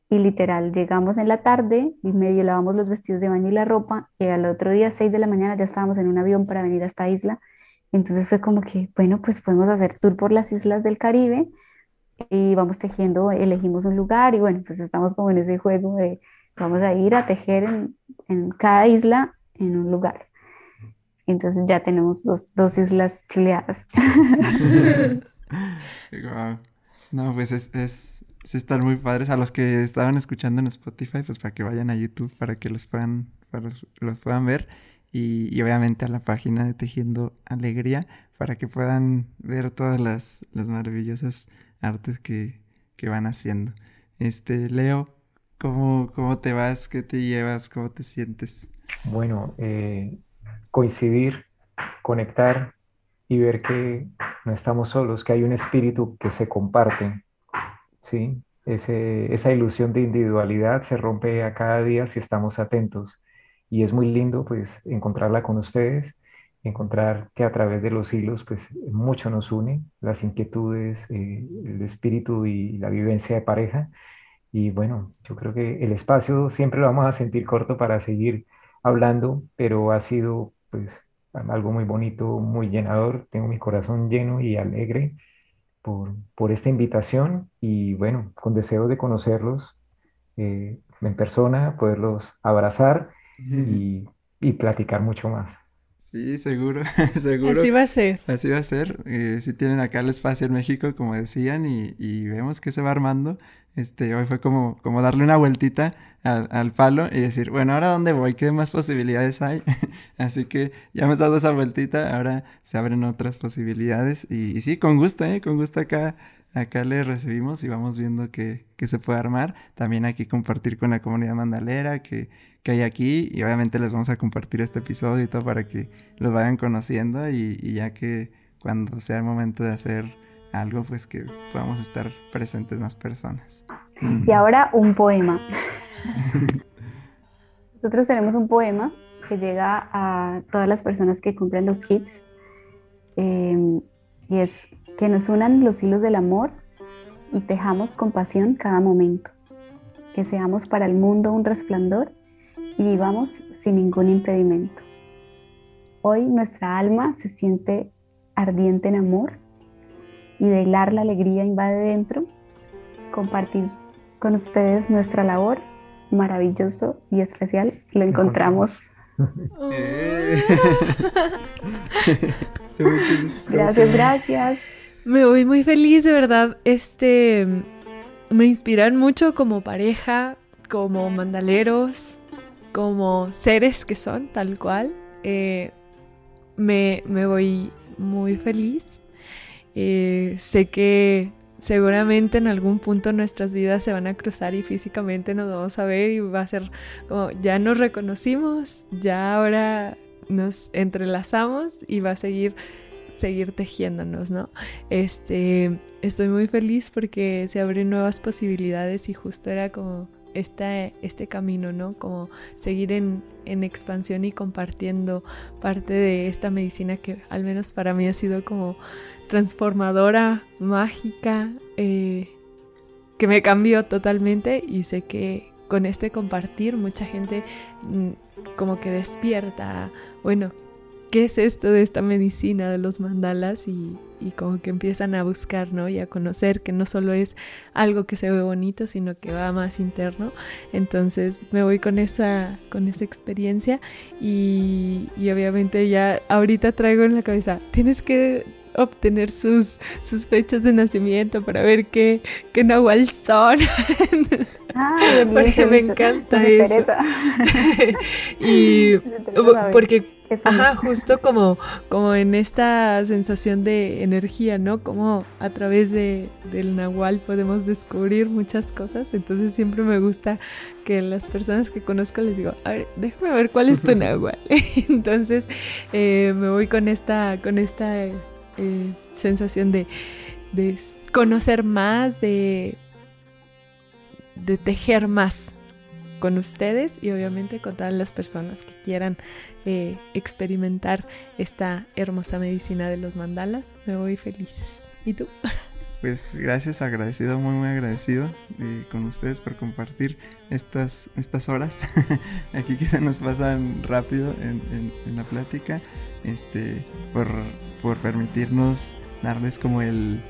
y literal llegamos en la tarde y medio lavamos los vestidos de baño y la ropa y al otro día, 6 de la mañana, ya estábamos en un avión para venir a esta isla. Entonces fue como que, bueno, pues podemos hacer tour por las islas del Caribe y vamos tejiendo, elegimos un lugar y bueno, pues estamos como en ese juego de vamos a ir a tejer en, cada isla en un lugar. Entonces ya tenemos dos, dos islas chileadas. No, pues es, es, están muy padres. A los que estaban escuchando en Spotify, pues para que vayan a YouTube, para que los puedan, para los puedan ver. Y, y, obviamente a la página de Tejiendo Alegría, para que puedan ver todas las, las maravillosas artes que, que van haciendo. Este, Leo, ¿Cómo, ¿Cómo te vas? ¿Qué te llevas? ¿Cómo te sientes? Bueno, eh, coincidir, conectar y ver que no estamos solos, que hay un espíritu que se comparte, ¿sí? Esa ilusión de individualidad se rompe a cada día si estamos atentos y es muy lindo pues encontrarla con ustedes, encontrar que a través de los hilos pues mucho nos une, las inquietudes, eh, el espíritu y la vivencia de pareja y bueno, yo creo que el espacio siempre lo vamos a sentir corto para seguir hablando, pero ha sido pues algo muy bonito, muy llenador. Tengo mi corazón lleno y alegre por, por esta invitación y bueno, con deseo de conocerlos eh, en persona, poderlos abrazar y, y platicar mucho más. Sí, seguro, seguro. Así va a ser. Así va a ser. Eh, si tienen acá el espacio en México, como decían, y, y, vemos que se va armando. Este, hoy fue como, como darle una vueltita al, al palo y decir, bueno, ¿ahora dónde voy? ¿Qué más posibilidades hay? Así que ya hemos dado esa vueltita, ahora se abren otras posibilidades. Y, y sí, con gusto, ¿eh? Con gusto acá acá le recibimos y vamos viendo que, que, se puede armar. También aquí compartir con la comunidad mandalera que, que, hay aquí y obviamente les vamos a compartir este episodio y todo para que los vayan conociendo y, y ya que cuando sea el momento de hacer algo, pues que podamos estar presentes más personas. Y ahora un poema. Nosotros tenemos un poema que llega a todas las personas que cumplen los kits eh, y es que nos unan los hilos del amor y tejamos con pasión cada momento, que seamos para el mundo un resplandor y vivamos sin ningún impedimento. Hoy nuestra alma se siente ardiente en amor y de hilar la alegría invade dentro, compartir con ustedes nuestra labor maravilloso y especial lo encontramos. gracias, gracias. Me voy muy feliz, de verdad. Este. me inspiran mucho como pareja, como mandaleros, como seres que son, tal cual. Eh, me, voy muy feliz. Eh, sé que seguramente en algún punto nuestras vidas se van a cruzar y físicamente nos vamos a ver y va a ser como ya nos reconocimos, ya ahora nos entrelazamos y va a seguir seguir tejiéndonos, ¿no? Este, estoy muy feliz porque se abren nuevas posibilidades y justo era como este, camino, ¿no? Como seguir en, expansión y compartiendo parte de esta medicina que al menos para mí ha sido como transformadora, mágica, eh, que me cambió totalmente y sé que con este compartir mucha gente mm, como que despierta, bueno, ¿qué es esto de esta medicina de los mandalas? Y, como que empiezan a buscar, ¿no? Y a conocer que no solo es algo que se ve bonito, sino que va más interno. Entonces me voy con esa, con esa experiencia y, y obviamente ya ahorita traigo en la cabeza, tienes que obtener sus, sus fechas de nacimiento para ver qué, qué Nahual son. porque me encanta eso. y porque Ajá, justo como, como en esta sensación de energía, ¿no? Como a través de, del nahual podemos descubrir muchas cosas. Entonces siempre me gusta que las personas que conozco les digo, a ver, déjame ver cuál es tu nahual. Entonces eh, me voy con esta, con esta eh, sensación de, de conocer más, de, de tejer más con ustedes y obviamente con todas las personas que quieran eh, experimentar esta hermosa medicina de los mandalas. Me voy feliz. ¿Y tú? Pues gracias, agradecido, muy muy agradecido eh, con ustedes por compartir estas, estas horas aquí que se nos pasan rápido en, la plática, este, por, por permitirnos darles como el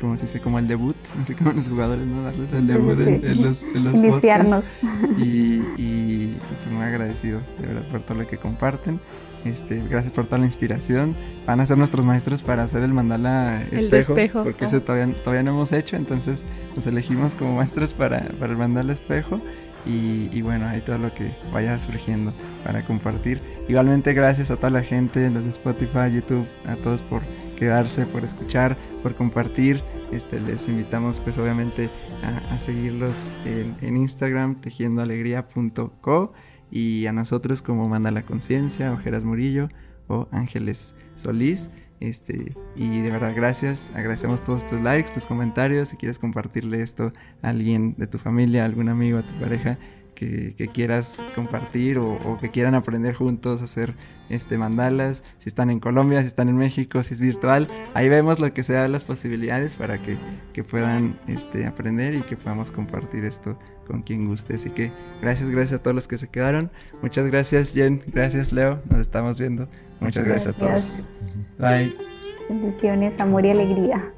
como se dice, como el debut, así como los jugadores, ¿no? Darles el debut en, los, en los Iniciarnos. Y, y pues muy agradecido, de verdad, por todo lo que comparten. Este, gracias por toda la inspiración. Van a ser nuestros maestros para hacer el mandala espejo, espejo. porque ese todavía, todavía no hemos hecho, entonces nos elegimos como maestros para, para el mandala espejo. Y, y, bueno, ahí todo lo que vaya surgiendo para compartir. Igualmente gracias a toda la gente, los de Spotify, YouTube, a todos por quedarse, por escuchar, por compartir. Este, les invitamos pues obviamente a, seguirlos en, Instagram tejiendoalegría.co y a nosotros como Manda la Conciencia, Ojeras Murillo o Ángeles Solís. Este, y de verdad, gracias. Agradecemos todos tus likes, tus comentarios. Si quieres compartirle esto a alguien de tu familia, a algún amigo, a tu pareja, que, quieras compartir o, que quieran aprender juntos a hacer este mandalas, si están en Colombia, si están en México, si es virtual, ahí vemos lo que sea las posibilidades para que, puedan este, aprender y que podamos compartir esto con quien guste. Así que gracias, gracias a todos los que se quedaron. Muchas gracias Jen, gracias Leo, nos estamos viendo. Muchas gracias, gracias. a todos. Bye. Bendiciones, amor y alegría.